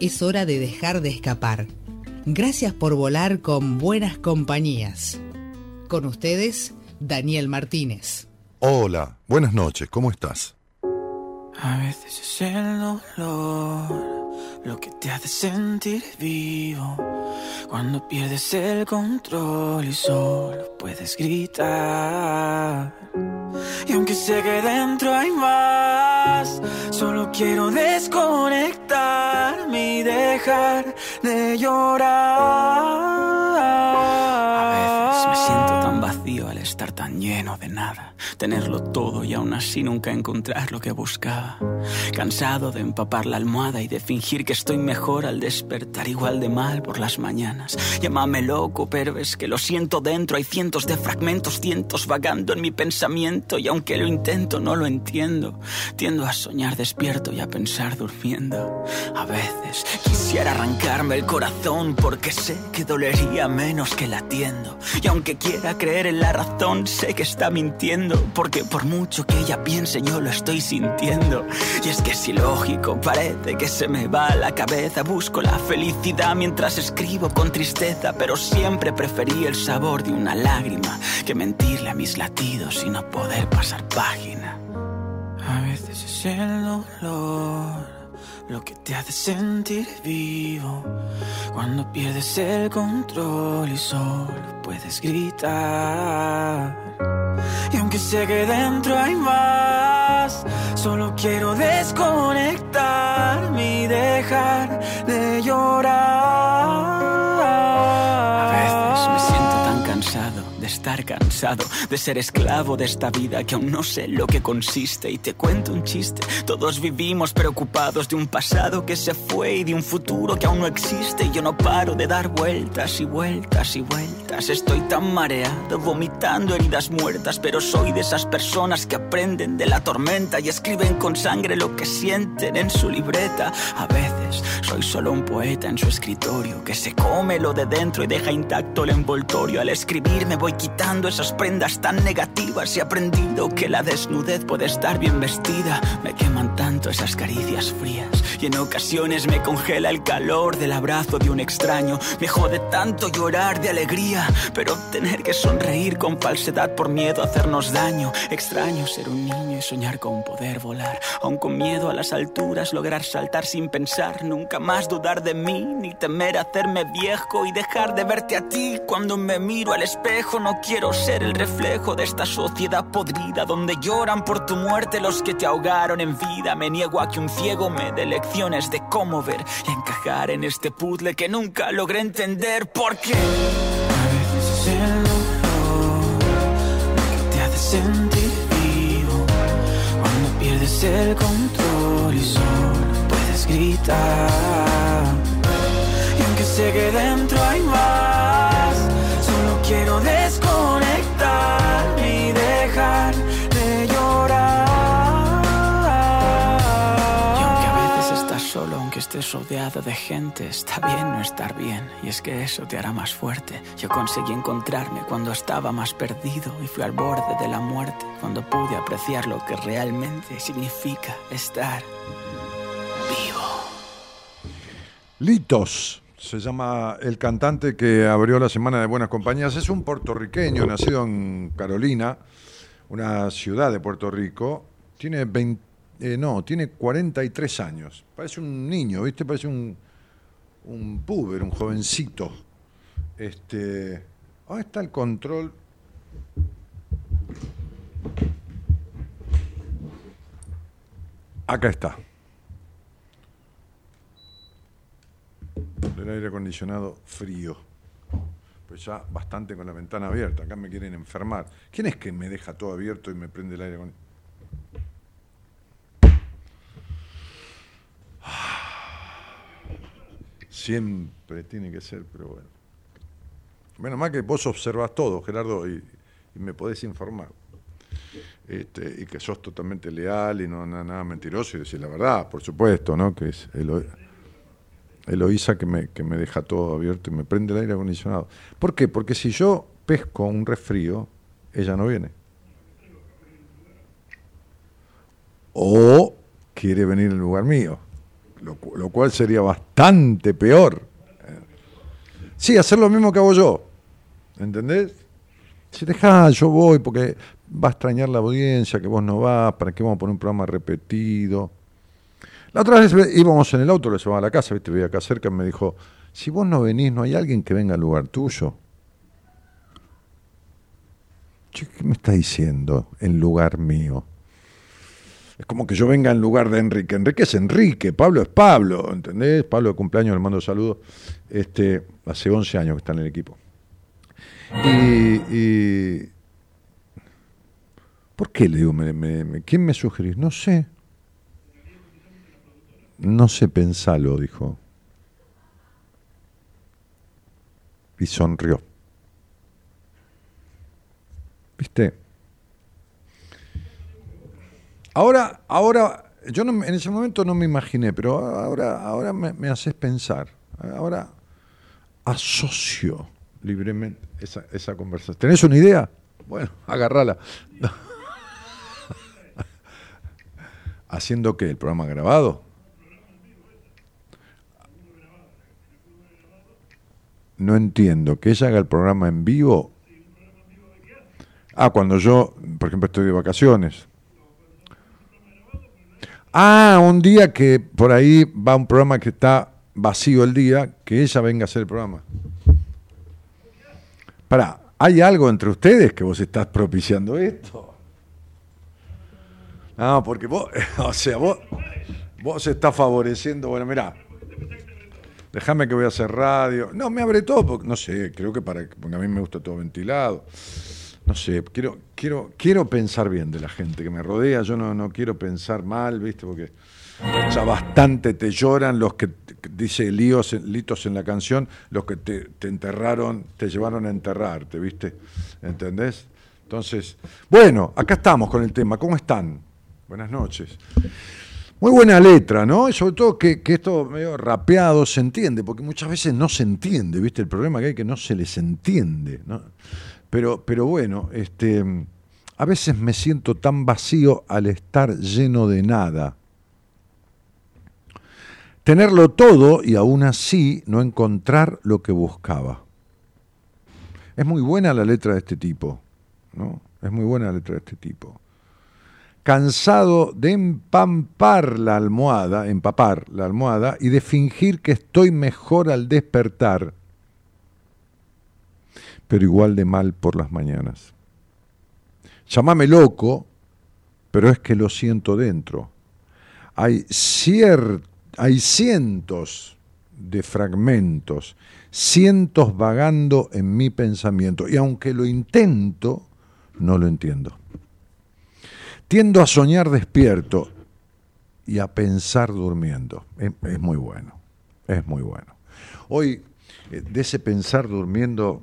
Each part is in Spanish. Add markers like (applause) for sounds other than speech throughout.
es hora de dejar de escapar. Gracias por volar con buenas compañías. Con ustedes, Daniel Martínez. Hola, buenas noches, ¿cómo estás? A veces es el dolor lo que te hace sentir vivo. Cuando pierdes el control y solo puedes gritar. Y aunque sé que dentro hay más, solo quiero desconectarme y dejar de llorar. A veces me siento tan vacío al estar tan lleno de nada. Tenerlo todo y aún así nunca encontrar lo que buscaba. Cansado de empapar la almohada y de fingir que estoy mejor al despertar igual de mal por las mañanas. Llámame loco, pero que lo siento dentro. Hay cientos de fragmentos, cientos vagando en mi pensamiento. Y aunque lo intento, no lo entiendo. Tiendo a soñar despierto y a pensar durmiendo. A veces quisiera arrancarme el corazón porque sé que dolería menos que latiendo. Y aunque quiera creer en la razón, sé que está mintiendo. Porque por mucho que ella piense, yo lo estoy sintiendo. Y es que es ilógico, parece que se me va la cabeza. Busco la felicidad mientras escribo con tristeza. Pero siempre preferí el sabor de una lágrima que mentirle a mis latidos y no poder pasar página. A veces es el dolor lo que te hace sentir vivo cuando pierdes el control y solo puedes gritar. Y aunque sé que dentro hay más, solo quiero desconectarme y dejar de llorar. Estar cansado de ser esclavo de esta vida que aún no sé lo que consiste y te cuento un chiste. Todos vivimos preocupados de un pasado que se fue y de un futuro que aún no existe y yo no paro de dar vueltas y vueltas y vueltas. Estoy tan mareado, vomitando heridas muertas, pero soy de esas personas que aprenden de la tormenta y escriben con sangre lo que sienten en su libreta. A veces soy solo un poeta en su escritorio que se come lo de dentro y deja intacto el envoltorio. Al escribir me voy quitando esas prendas tan negativas y aprendido que la desnudez puede estar bien vestida. Me queman tanto esas caricias frías y en ocasiones me congela el calor del abrazo de un extraño. Me jode tanto llorar de alegría, pero tener que sonreír con falsedad por miedo a hacernos daño. Extraño ser un niño y soñar con poder volar, aun con miedo a las alturas, lograr saltar sin pensar, nunca más dudar de mí, ni temer hacerme viejo y dejar de verte a ti cuando me miro al espejo. Quiero ser el reflejo de esta sociedad podrida donde lloran por tu muerte los que te ahogaron en vida. Me niego a que un ciego me dé lecciones de cómo ver y encajar en este puzzle que nunca logré entender porque a veces es el dolor lo que te hace sentir vivo cuando pierdes el control y solo puedes gritar. Y aunque sé que dentro hay más, quiero desconectar y dejar de llorar. Y aunque a veces estás solo, aunque estés rodeado de gente, está bien no estar bien. Y es que eso te hará más fuerte. Yo conseguí encontrarme cuando estaba más perdido y fui al borde de la muerte, cuando pude apreciar lo que realmente significa estar vivo. Litos se llama el cantante que abrió la Semana de Buenas Compañías. Es un puertorriqueño nacido en Carolina, una ciudad de Puerto Rico. Tiene 20, eh, no, tiene 43 años. Parece un niño, ¿viste? Parece un, un puber, un jovencito. Este, ¿Dónde está el control? Acá está. El aire acondicionado frío. Pues ya bastante con la ventana abierta. Acá me quieren enfermar. ¿Quién es que me deja todo abierto y me prende el aire acondicionado? Siempre tiene que ser, pero bueno. Menos mal que vos observas todo, Gerardo, y, me podés informar. Este, y que sos totalmente leal y no nada, mentiroso y decir la verdad, por supuesto, ¿no? Que es Eloísa que me, que me deja todo abierto y me prende el aire acondicionado. ¿Por qué? Porque si yo pesco un resfrío, ella no viene. O quiere venir en lugar mío, lo, cual sería bastante peor. Sí, hacer lo mismo que hago yo. ¿Entendés? Si deja, yo voy porque va a extrañar la audiencia, que vos no vas, para que vamos a poner un programa repetido. La otra vez íbamos en el auto, lo llevaba a la casa, viste, veía acá cerca, y me dijo, si vos no venís, ¿no hay alguien que venga al lugar tuyo? ¿Qué me está diciendo en lugar mío? Es como que yo venga en lugar de Enrique. Enrique es Enrique, Pablo es Pablo, ¿entendés? Pablo de cumpleaños, le mando saludos. Este, hace 11 años que está en el equipo. Y, ¿Por qué le digo? ¿Quién me sugerís? No sé. No sé, pensalo, dijo. Y sonrió. ¿Viste? Ahora, ahora, yo en ese momento no me imaginé, pero ahora, ahora me, haces pensar. Ahora asocio libremente esa, esa conversación. ¿Tenés una idea? Bueno, agarrala. (laughs) ¿Haciendo qué? ¿El programa grabado? No entiendo. ¿Que ella haga el programa en vivo? Ah, cuando yo, por ejemplo, estoy de vacaciones. Ah, un día que por ahí va un programa que está vacío el día, que ella venga a hacer el programa. Para, ¿hay algo entre ustedes que vos estás propiciando esto? No, porque vos, (laughs) o sea, vos, vos estás favoreciendo, bueno, mirá, déjame que voy a hacer radio. No, me abre todo, porque, no sé, creo que para, porque a mí me gusta todo ventilado no sé, quiero, quiero, quiero pensar bien de la gente que me rodea, yo no, no quiero pensar mal, ¿viste? Porque ya bastante te lloran los que, dice líos, litos en la canción, los que te, enterraron, te llevaron a enterrarte, ¿viste? ¿Entendés? Entonces, bueno, acá estamos con el tema, ¿cómo están? Buenas noches. Muy buena letra, ¿no? Y sobre todo que, esto medio rapeado se entiende, porque muchas veces no se entiende, ¿viste? El problema que hay que no se les entiende, ¿no? Pero, pero bueno, este, a veces me siento tan vacío al estar lleno de nada. Tenerlo todo y aún así no encontrar lo que buscaba. Es muy buena la letra de este tipo, ¿no? Es muy buena la letra de este tipo. Cansado de empampar la almohada, empapar la almohada y de fingir que estoy mejor al despertar pero igual de mal por las mañanas. Llámame loco, pero es que lo siento dentro. Hay, hay cientos de fragmentos, cientos vagando en mi pensamiento, y aunque lo intento, no lo entiendo. Tiendo a soñar despierto y a pensar durmiendo. Es, muy bueno, es muy bueno. Hoy, eh, de ese pensar durmiendo,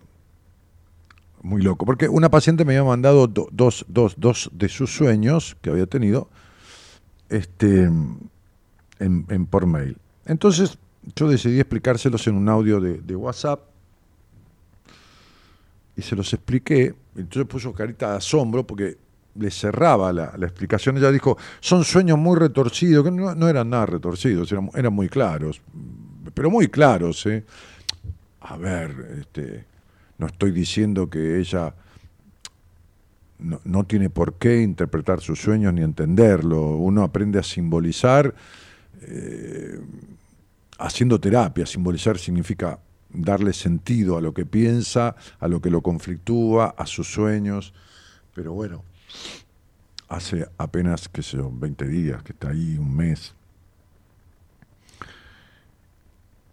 muy loco. Porque una paciente me había mandado dos, dos, dos de sus sueños que había tenido este, en, por mail. Entonces yo decidí explicárselos en un audio de, WhatsApp y se los expliqué. Entonces puso carita de asombro porque le cerraba la, explicación. Ella dijo, son sueños muy retorcidos, que no, eran nada retorcidos, eran, muy claros, pero muy claros. ¿eh? A ver, este, no estoy diciendo que ella no, tiene por qué interpretar sus sueños ni entenderlo. Uno aprende a simbolizar eh, haciendo terapia. Simbolizar significa darle sentido a lo que piensa, a lo que lo conflictúa, a sus sueños. Pero bueno, hace apenas, qué sé yo, 20 días que está ahí, un mes.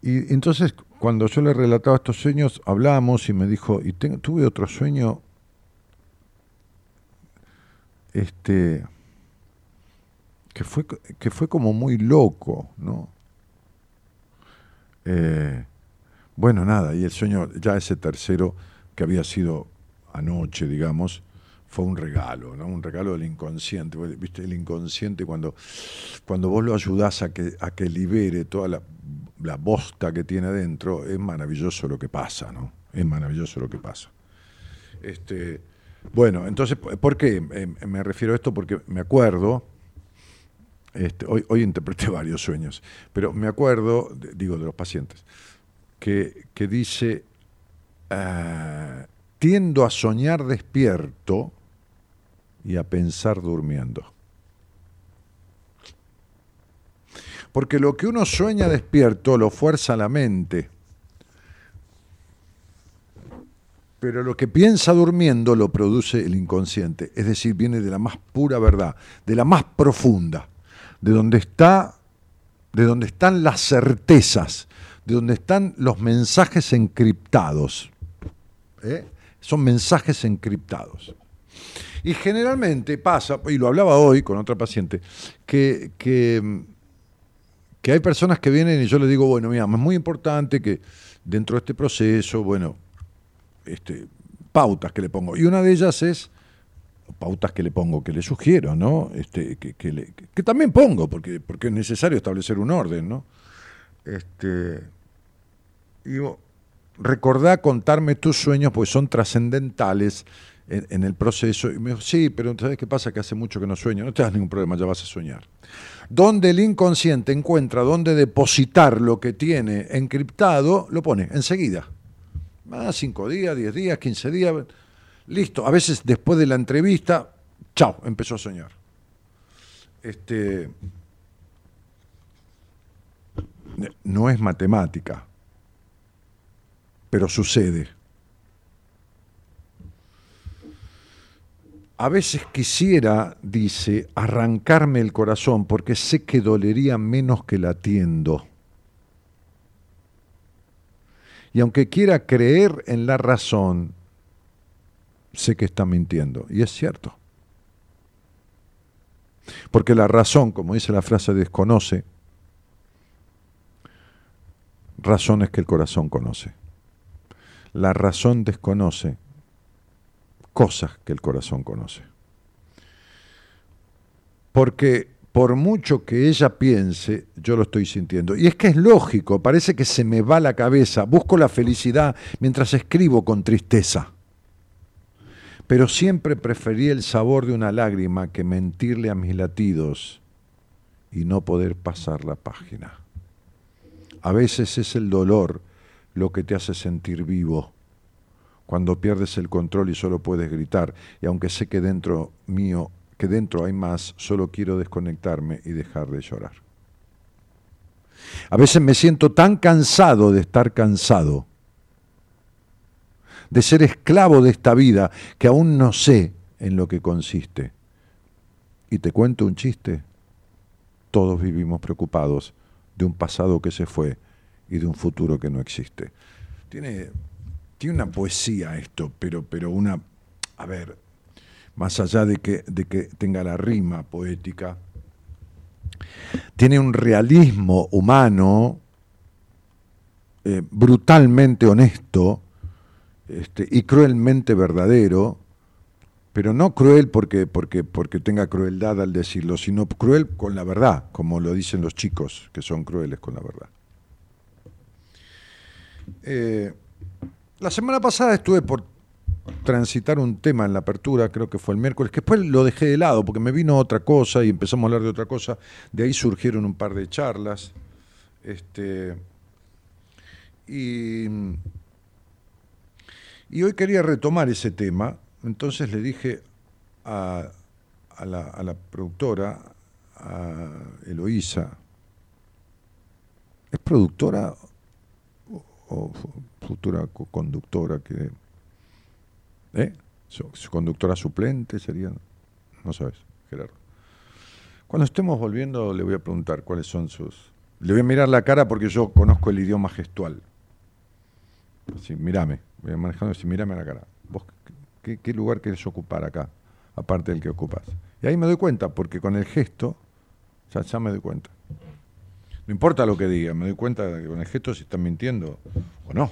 Y entonces cuando yo le relataba estos sueños, hablamos y me dijo, y tuve otro sueño, este, que fue, que fue como muy loco, ¿no? Eh, bueno, nada, y el sueño, ya ese tercero que había sido anoche, digamos, fue un regalo, ¿no? Un regalo del inconsciente. ¿Viste? El inconsciente cuando, cuando vos lo ayudás a que, a que libere toda la, la bosta que tiene adentro, es maravilloso lo que pasa, ¿no? Es maravilloso lo que pasa. Este, bueno, entonces, ¿por qué eh, me refiero a esto? Porque me acuerdo, este, hoy, hoy interpreté (laughs) varios sueños, pero me acuerdo, digo, de los pacientes, que, que dice, ah, tiendo a soñar despierto, y a pensar durmiendo. Porque lo que uno sueña despierto lo fuerza la mente. Pero lo que piensa durmiendo lo produce el inconsciente. Es decir, viene de la más pura verdad, de la más profunda, de donde está, de donde están las certezas, de donde están los mensajes encriptados. ¿Eh? Son mensajes encriptados. Y generalmente pasa, y lo hablaba hoy con otra paciente, que, que, hay personas que vienen y yo les digo, bueno, mira, es muy importante que dentro de este proceso, bueno, este, pautas que le pongo. Y una de ellas es pautas que le pongo, que le sugiero, ¿no? Este, que, que, también pongo, porque, porque es necesario establecer un orden, ¿no? Este, digo, recordá contarme tus sueños, pues son trascendentales en, el proceso. Y me dijo, sí, pero ¿sabes qué pasa? Que hace mucho que no sueño. No te das ningún problema, ya vas a soñar. Donde el inconsciente encuentra dónde depositar lo que tiene encriptado, lo pone enseguida. Ah, cinco días, diez días, quince días. Listo. A veces después de la entrevista, chao, empezó a soñar. Este, no es matemática, pero sucede. A veces quisiera, dice, arrancarme el corazón porque sé que dolería menos que latiendo. Y aunque quiera creer en la razón, sé que está mintiendo. Y es cierto. Porque la razón, como dice la frase, desconoce. Razón es que el corazón conoce. La razón desconoce cosas que el corazón conoce. Porque por mucho que ella piense, yo lo estoy sintiendo. Y es que es lógico, parece que se me va la cabeza, busco la felicidad mientras escribo con tristeza. Pero siempre preferí el sabor de una lágrima que mentirle a mis latidos y no poder pasar la página. A veces es el dolor lo que te hace sentir vivo cuando pierdes el control y solo puedes gritar, y aunque sé que dentro mío, que dentro hay más, solo quiero desconectarme y dejar de llorar. A veces me siento tan cansado de estar cansado, de ser esclavo de esta vida, que aún no sé en lo que consiste. Y te cuento un chiste. Todos vivimos preocupados de un pasado que se fue y de un futuro que no existe. Tiene tiene una poesía esto, pero, pero una, a ver, más allá de que, de que tenga la rima poética, tiene un realismo humano eh, brutalmente honesto este, y cruelmente verdadero, pero no cruel porque, porque, porque tenga crueldad al decirlo, sino cruel con la verdad, como lo dicen los chicos, que son crueles con la verdad. Eh, la semana pasada estuve por transitar un tema en la apertura, creo que fue el miércoles, que después lo dejé de lado porque me vino otra cosa y empezamos a hablar de otra cosa. De ahí surgieron un par de charlas. Este, y, hoy quería retomar ese tema, entonces le dije a, la, productora, a Eloísa, ¿es productora o futura conductora que... ¿Eh? Su, conductora suplente sería... No sabes, Gerardo. Cuando estemos volviendo le voy a preguntar cuáles son sus... Le voy a mirar la cara porque yo conozco el idioma gestual. Así, mírame, voy manejando así, mírame a la cara. ¿Vos qué, lugar querés ocupar acá, aparte del que ocupas? Y ahí me doy cuenta, porque con el gesto ya, ya me doy cuenta. No importa lo que diga, me doy cuenta de que con el gesto si están mintiendo o no.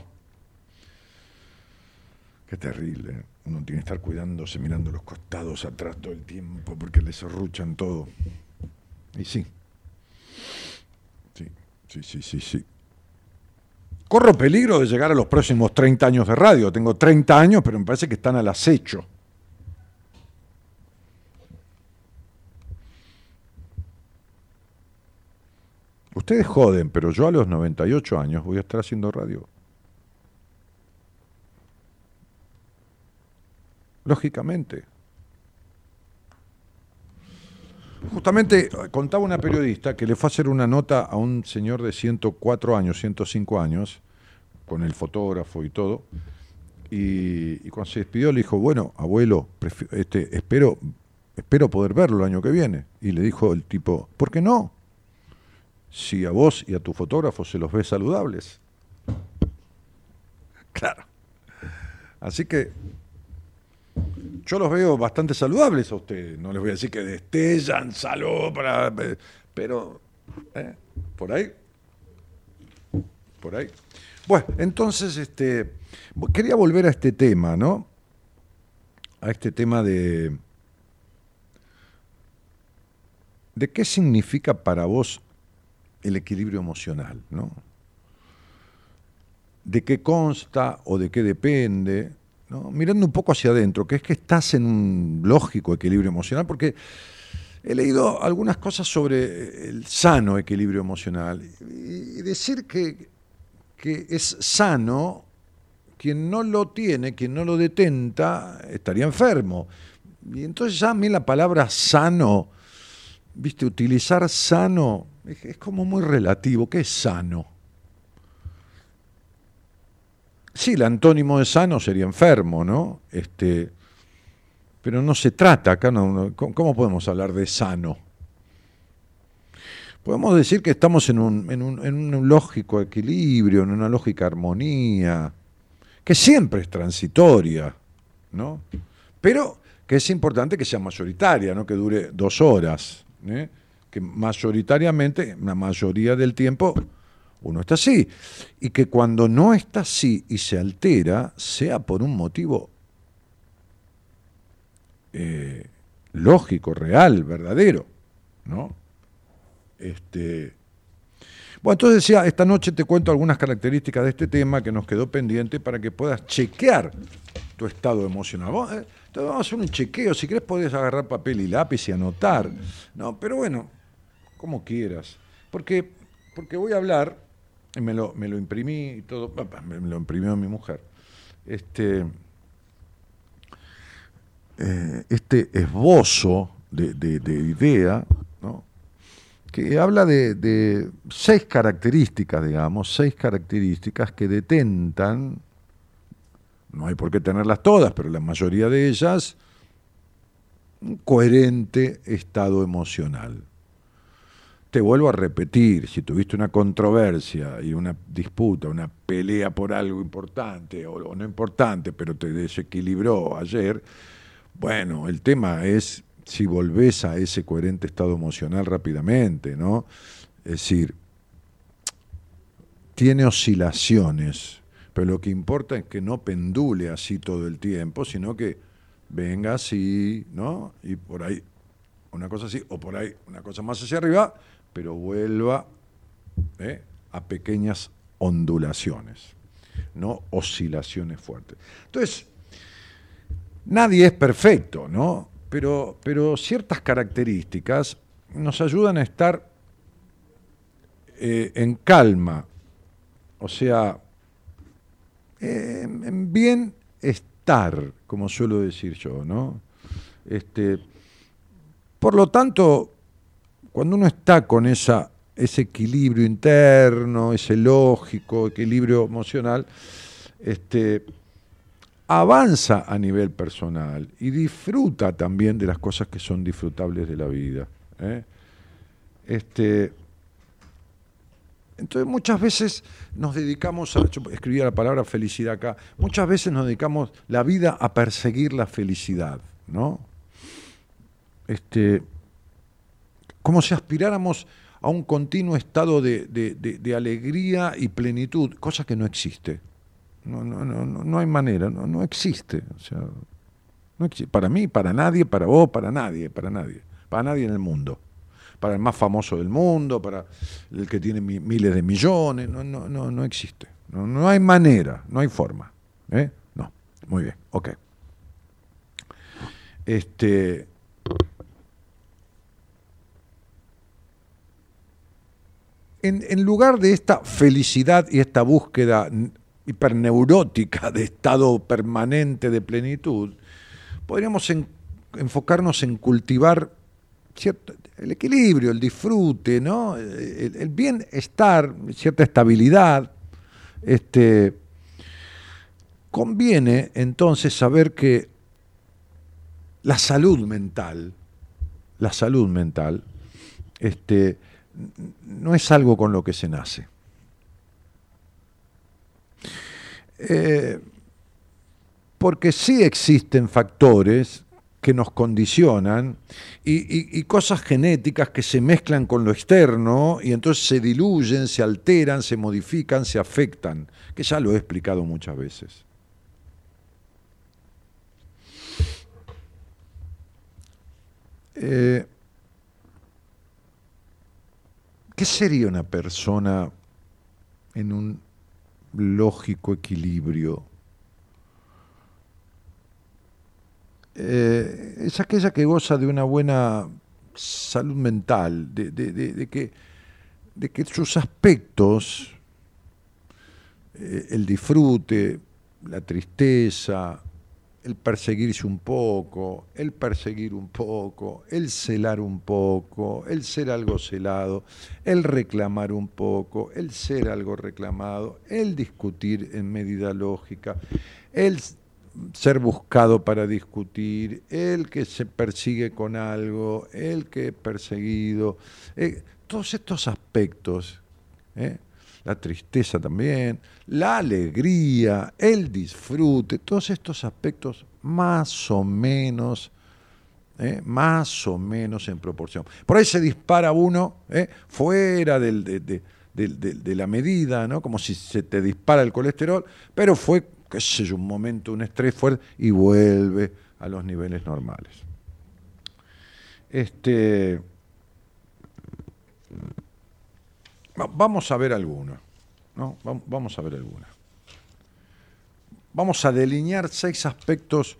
Qué terrible. Uno tiene que estar cuidándose, mirando los costados atrás todo el tiempo porque les arruchan todo. Y sí. Sí, sí, sí, sí, sí. Corro peligro de llegar a los próximos 30 años de radio. Tengo 30 años, pero me parece que están al acecho. Ustedes joden, pero yo a los 98 años voy a estar haciendo radio. Lógicamente. Justamente contaba una periodista que le fue a hacer una nota a un señor de 104 años, 105 años, con el fotógrafo y todo, y, cuando se despidió le dijo, bueno, abuelo, este, espero, espero poder verlo el año que viene. Y le dijo el tipo, ¿por qué no? Si a vos y a tu fotógrafo se los ve saludables. (laughs) Claro. Así que yo los veo bastante saludables a ustedes. No les voy a decir que destellan salud, para, pero ¿eh? por ahí. Por ahí. Bueno, entonces este, quería volver a este tema, ¿no? A este tema de. ¿De qué significa para vos el equilibrio emocional, ¿no? ¿De qué consta o de qué depende? mirando un poco hacia adentro, que es que estás en un lógico equilibrio emocional, porque he leído algunas cosas sobre el sano equilibrio emocional y decir que, que es sano, quien no lo tiene, quien no lo detenta, estaría enfermo. Y entonces ya a mí la palabra sano, viste, utilizar sano es como muy relativo. ¿Qué es sano? Sí, el antónimo de sano sería enfermo, ¿no? Este, pero no se trata acá, no, ¿cómo podemos hablar de sano? Podemos decir que estamos en un, en, un, lógico equilibrio, en una lógica armonía, que siempre es transitoria, ¿no? Pero que es importante que sea mayoritaria, no que dure dos horas, ¿eh? Que mayoritariamente, la mayoría del tiempo, uno está así. Y que cuando no está así y se altera, sea por un motivo eh, lógico, real, verdadero. ¿no? Este, bueno, entonces decía, esta noche te cuento algunas características de este tema que nos quedó pendiente para que puedas chequear tu estado emocional. Eh, entonces vamos a hacer un chequeo, si querés podés agarrar papel y lápiz y anotar. No, pero bueno, como quieras. Porque, porque voy a hablar me lo, me lo imprimí y todo, me lo imprimió mi mujer. Este, eh, este esbozo de, idea, que habla de, seis características, digamos, seis características que detentan, no hay por qué tenerlas todas, pero la mayoría de ellas, un coherente estado emocional. Te vuelvo a repetir, si tuviste una controversia y una disputa, una pelea por algo importante o, no importante, pero te desequilibró ayer, bueno, el tema es si volvés a ese coherente estado emocional rápidamente, ¿no? Es decir, tiene oscilaciones, pero lo que importa es que no pendule así todo el tiempo, sino que venga así, ¿no? Y por ahí una cosa así, o por ahí una cosa más hacia arriba, pero vuelva ¿eh? a pequeñas ondulaciones, no oscilaciones fuertes. Entonces, nadie es perfecto, ¿no? Pero, pero ciertas características nos ayudan a estar eh, en calma, o sea, en bienestar, como suelo decir yo, ¿no? Este, por lo tanto, cuando uno está con esa, ese equilibrio interno, ese lógico, equilibrio emocional, este, avanza a nivel personal y disfruta también de las cosas que son disfrutables de la vida. ¿eh? Este, entonces muchas veces nos dedicamos a, yo escribía la palabra felicidad acá, muchas veces nos dedicamos la vida a perseguir la felicidad, ¿no? Este, como si aspiráramos a un continuo estado de, alegría y plenitud, cosa que no existe. No, no, no, no hay manera, no, no existe. O sea, no existe. Para mí, para nadie, para vos, para nadie, para nadie. Para nadie en el mundo. Para el más famoso del mundo, para el que tiene miles de millones. No, no, no, no existe. No, no hay manera, no hay forma. ¿eh? No, muy bien, ok. Este, en, lugar de esta felicidad y esta búsqueda hiperneurótica de estado permanente de plenitud, podríamos enfocarnos en cultivar cierto, el equilibrio, el disfrute, ¿no? el, bienestar, cierta estabilidad. Este, conviene entonces saber que la salud mental, la salud mental, este, no es algo con lo que se nace. Eh, porque sí existen factores que nos condicionan y, cosas genéticas que se mezclan con lo externo y entonces se diluyen, se alteran, se modifican, se afectan, que ya lo he explicado muchas veces. Eh, ¿Qué sería una persona en un lógico equilibrio? Eh, es aquella que goza de una buena salud mental, de, que, de que, sus aspectos, eh, el disfrute, la tristeza, el perseguirse un poco, el perseguir un poco, el celar un poco, el ser algo celado, el reclamar un poco, el ser algo reclamado, el discutir en medida lógica, el ser buscado para discutir, el que se persigue con algo, el que es perseguido, eh, todos estos aspectos. ¿eh? La tristeza también, la alegría, el disfrute, todos estos aspectos más o menos, ¿eh? más o menos en proporción. Por ahí se dispara uno ¿eh? fuera de, la medida, ¿no? como si se te dispara el colesterol, pero fue, qué sé un momento, un estrés fuerte y vuelve a los niveles normales. Este, Vamos a ver algunos. ¿no? Vamos a ver algunos. Vamos a delinear seis aspectos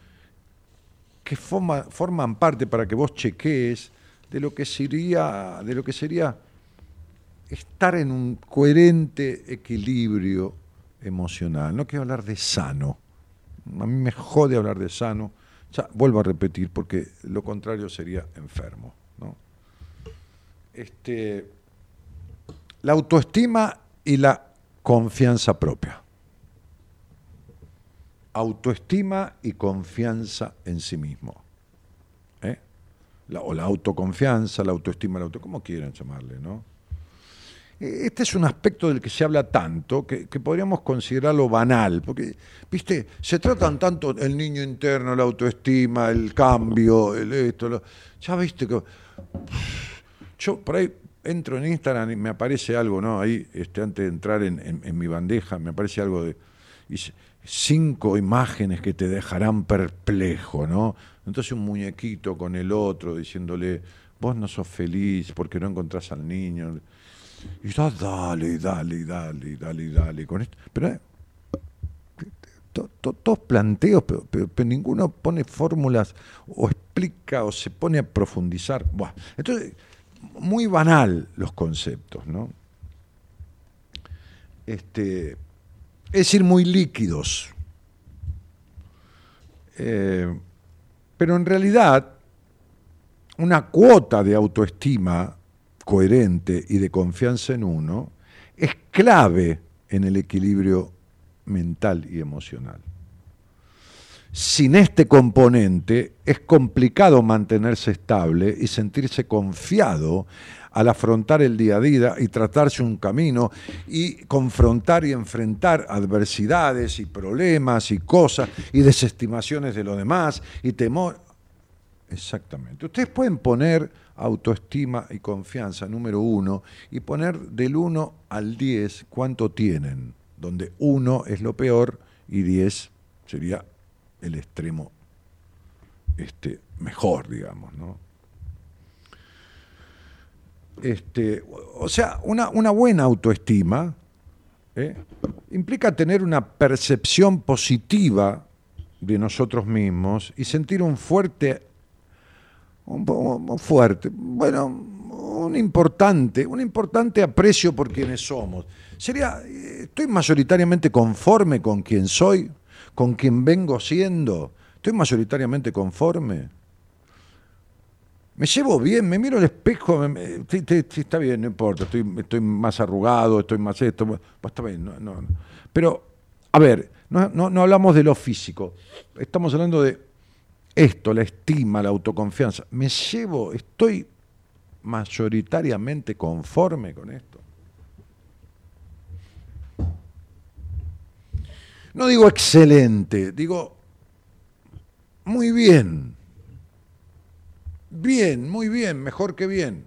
que forman parte para que vos chequees de lo que sería, de lo que sería estar en un coherente equilibrio emocional. No quiero hablar de sano. A mí me jode hablar de sano. Ya, vuelvo a repetir, porque lo contrario sería enfermo. ¿no? Este, la autoestima y la confianza propia. Autoestima y confianza en sí mismo. ¿eh? o la autoconfianza, la autoestima, la auto, como quieran llamarle, ¿no? E, este es un aspecto del que se habla tanto que, podríamos considerarlo banal, porque, viste, se tratan tanto el niño interno, la autoestima, el cambio, el esto, ya viste que. Yo por ahí entro en Instagram y me aparece algo, ¿no? Ahí, este, antes de entrar en, mi bandeja, me aparece algo de cinco imágenes que te dejarán perplejo, ¿no? Entonces un muñequito con el otro diciéndole, vos no sos feliz porque no encontrás al niño. Y está, dale, dale, dale, dale, dale. Con esto. Pero eh, todos planteos, pero, pero, ninguno pone fórmulas o explica o se pone a profundizar. Buah. Entonces, muy banal los conceptos, ¿no? Este, es decir, muy líquidos. Eh, pero en realidad, una cuota de autoestima coherente y de confianza en uno es clave en el equilibrio mental y emocional. Sin este componente es complicado mantenerse estable y sentirse confiado al afrontar el día a día y tratarse un camino y confrontar y enfrentar adversidades y problemas y cosas y desestimaciones de lo demás y temor. Exactamente. Ustedes pueden poner autoestima y confianza número uno y poner del 1 al 10 cuánto tienen, donde 1 es lo peor y 10 sería el extremo este, mejor, digamos, ¿no? Este, o sea, una, una buena autoestima ¿eh? implica tener una percepción positiva de nosotros mismos y sentir un fuerte, un, fuerte, bueno, un importante, un importante aprecio por quienes somos. Sería, estoy mayoritariamente conforme con quien soy, con quien vengo siendo. Estoy mayoritariamente conforme. Me llevo bien, me miro al espejo, está bien, no importa, estoy, estoy más arrugado, estoy más esto, pues está bien, no, no. Pero, a ver, no, hablamos de lo físico, estamos hablando de esto, la estima, la autoconfianza. Me llevo, estoy mayoritariamente conforme con esto. No digo excelente, digo muy bien. Bien, muy bien, mejor que bien.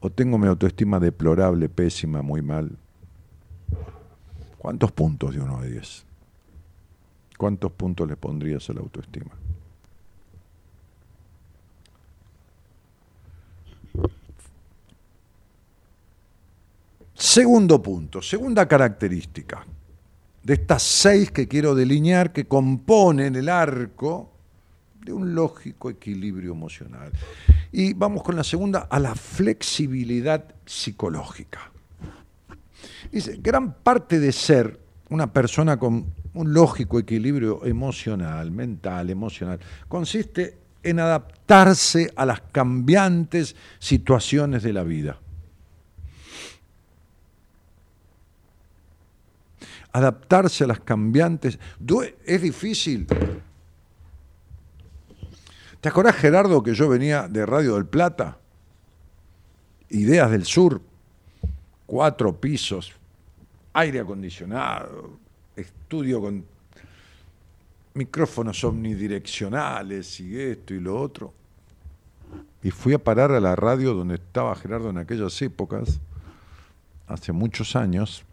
O tengo mi autoestima deplorable, pésima, muy mal. ¿Cuántos puntos de uno de diez? ¿Cuántos puntos le pondrías a la autoestima? Segundo punto, segunda característica de estas seis que quiero delinear que componen el arco de un lógico equilibrio emocional. Y vamos con la segunda, a la flexibilidad psicológica. Dice, gran parte de ser una persona con un lógico equilibrio emocional, mental, emocional, consiste en adaptarse a las cambiantes situaciones de la vida. Adaptarse a las cambiantes. Es difícil. ¿Te acordás, Gerardo, que yo venía de Radio del Plata? Ideas del Sur, cuatro pisos, aire acondicionado, estudio con micrófonos omnidireccionales y esto y lo otro. Y fui a parar a la radio donde estaba Gerardo en aquellas épocas, hace muchos años.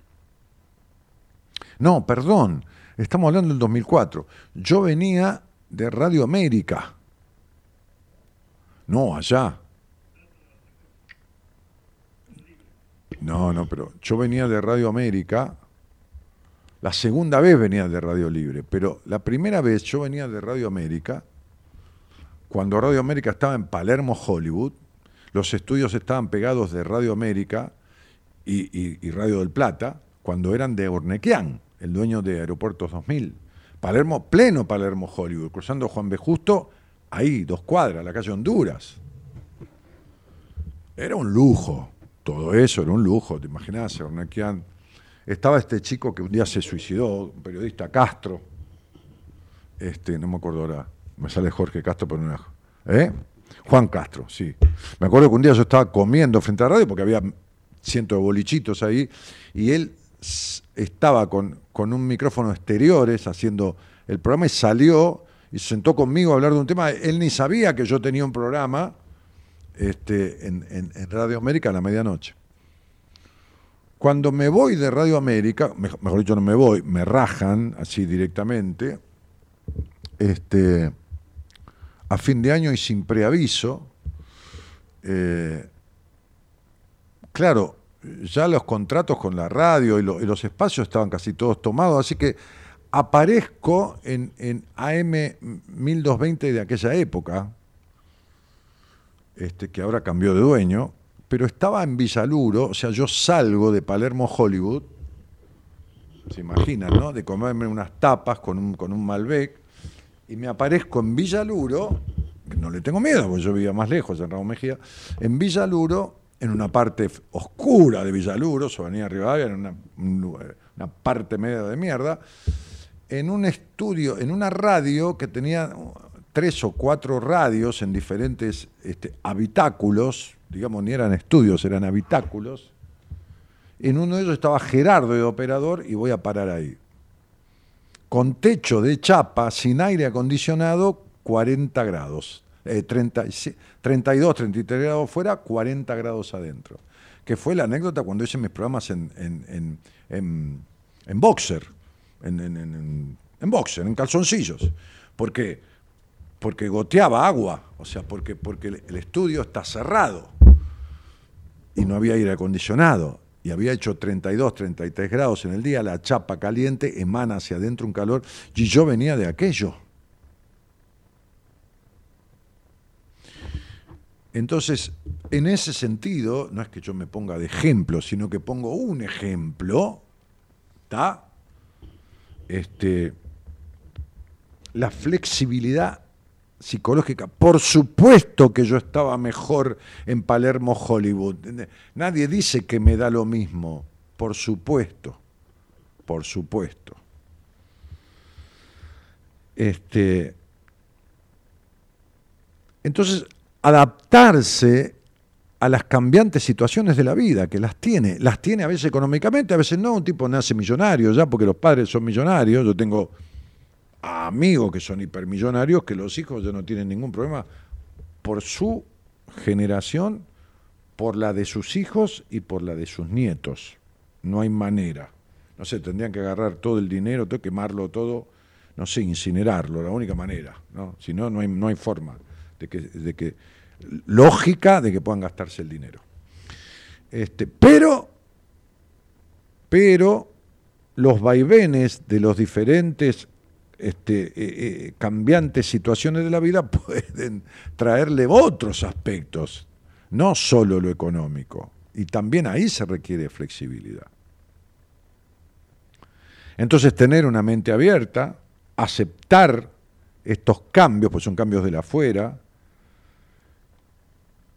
No, perdón, estamos hablando del 2004. Yo venía de Radio América no, allá. No, no, pero yo venía de Radio América, la segunda vez venía de Radio Libre, pero la primera vez yo venía de Radio América, cuando Radio América estaba en Palermo, Hollywood, los estudios estaban pegados de Radio América y, Radio del Plata, cuando eran de Ornequian, el dueño de Aeropuertos 2000. Palermo, pleno Palermo, Hollywood, cruzando Juan B. Justo ahí, dos cuadras, la calle Honduras. Era un lujo, todo eso era un lujo, te imaginas, Estaba este chico que un día se suicidó, un periodista Castro, este, no me acuerdo ahora, me sale Jorge Castro por una... ¿Eh? Juan Castro, sí. Me acuerdo que un día yo estaba comiendo frente a la radio porque había cientos de bolichitos ahí y él estaba con, con un micrófono exteriores haciendo el programa y salió y se sentó conmigo a hablar de un tema. Él ni sabía que yo tenía un programa este, en, Radio América a la medianoche. Cuando me voy de Radio América, mejor dicho, no me voy, me rajan así directamente, este, a fin de año y sin preaviso, eh, claro, ya los contratos con la radio y, los espacios estaban casi todos tomados, así que aparezco en, en AM 1220 de aquella época, este, que ahora cambió de dueño, pero estaba en Villaluro, o sea, yo salgo de Palermo, Hollywood, se imaginan, ¿no? De comerme unas tapas con un, con un Malbec, y me aparezco en Villaluro, que no le tengo miedo, porque yo vivía más lejos, en Raúl Mejía, en Villaluro, en una parte oscura de Villaluro, sobre Avenida Rivadavia, en una, una parte media de mierda, en un estudio, en una radio que tenía tres o cuatro radios en diferentes este, habitáculos, digamos, ni eran estudios, eran habitáculos. En uno de ellos estaba Gerardo de operador y voy a parar ahí. con techo de chapa, sin aire acondicionado, 40 grados. 30, 32, 33 grados fuera, 40 grados adentro. Que fue la anécdota cuando hice mis programas en, en, en, en boxer, en, boxer, en calzoncillos. ¿Por qué? Porque goteaba agua, o sea, porque, porque el estudio está cerrado y no había aire acondicionado y había hecho 32, 33 grados en el día, la chapa caliente emana hacia adentro un calor y yo venía de aquello. Entonces, en ese sentido, no es que yo me ponga de ejemplo, sino que pongo un ejemplo, ¿está? Este, la flexibilidad psicológica. Por supuesto que yo estaba mejor en Palermo, Hollywood. Nadie dice que me da lo mismo. Por supuesto. Por supuesto. Este, entonces, adaptarse a las cambiantes situaciones de la vida, que las tiene. Las tiene a veces económicamente, a veces no. Un tipo nace millonario ya porque los padres son millonarios. Yo tengo amigos que son hipermillonarios que los hijos ya no tienen ningún problema por su generación, por la de sus hijos y por la de sus nietos. No hay manera. No sé, tendrían que agarrar todo el dinero, todo, quemarlo todo, no sé, incinerarlo, la única manera. ¿no? Si no, no hay, no hay forma de que, de que, lógica de que puedan gastarse el dinero. Este, pero, pero los vaivenes de los diferentes este, eh, eh, cambiantes situaciones de la vida (laughs) pueden traerle otros aspectos, no solo lo económico. Y también ahí se requiere flexibilidad. Entonces tener una mente abierta, aceptar estos cambios, pues son cambios de la afuera,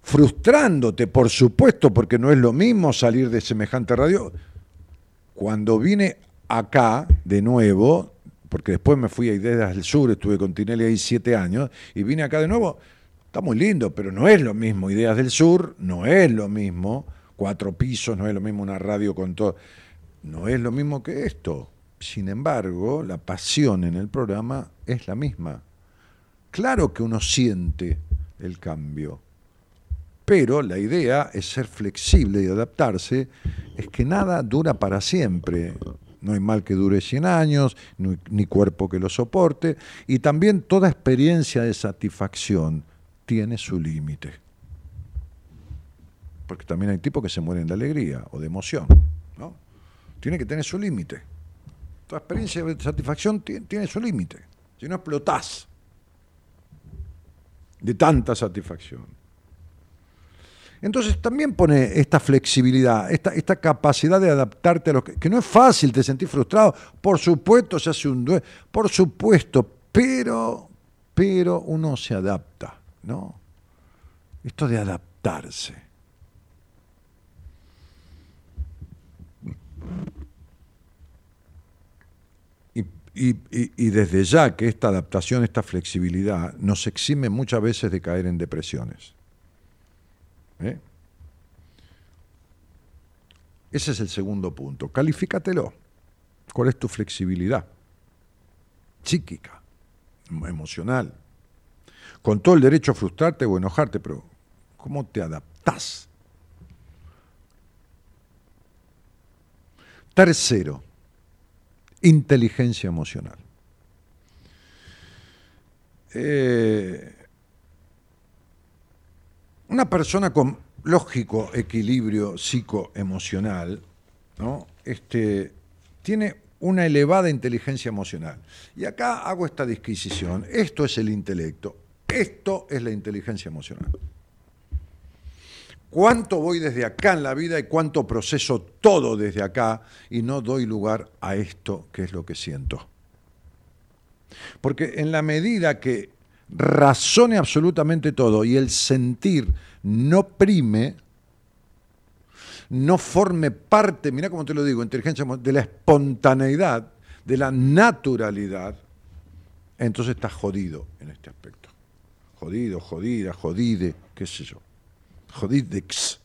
frustrándote, por supuesto, porque no es lo mismo salir de semejante radio. Cuando vine acá de nuevo, porque después me fui a Ideas del Sur, estuve con Tinelli ahí siete años, y vine acá de nuevo, está muy lindo, pero no es lo mismo Ideas del Sur, no es lo mismo, cuatro pisos, no es lo mismo una radio con todo, no es lo mismo que esto. Sin embargo, la pasión en el programa es la misma. Claro que uno siente el cambio, pero la idea es ser flexible y adaptarse, es que nada dura para siempre. No hay mal que dure 100 años, ni, cuerpo que lo soporte. Y también toda experiencia de satisfacción tiene su límite. Porque también hay tipos que se mueren de alegría o de emoción. ¿no? Tiene que tener su límite. Toda experiencia de satisfacción tiene, su límite. Si no explotás de tanta satisfacción. Entonces también pone esta flexibilidad, esta, esta capacidad de adaptarte a lo que, que no es fácil, te sentís frustrado, por supuesto se hace un duelo, por supuesto, pero, pero uno se adapta, ¿no? Esto de adaptarse. Y, y, desde ya que esta adaptación, esta flexibilidad nos exime muchas veces de caer en depresiones. ¿Eh? Ese es el segundo punto. Califícatelo. ¿Cuál es tu flexibilidad? Psíquica, emocional. Con todo el derecho a frustrarte o enojarte, pero ¿cómo te adaptás? Tercero, inteligencia emocional. Eh, una persona con lógico equilibrio psicoemocional, ¿no? este, tiene una elevada inteligencia emocional. Y acá hago esta disquisición. Esto es el intelecto, esto es la inteligencia emocional. ¿Cuánto voy desde acá en la vida y cuánto proceso todo desde acá y no doy lugar a esto que es lo que siento? Porque en la medida que razone absolutamente todo y el sentir no prime, no forme parte, mira cómo te lo digo, inteligencia de la espontaneidad, de la naturalidad, entonces estás jodido en este aspecto. Jodido, jodida, jodide, qué sé yo. Jodidex.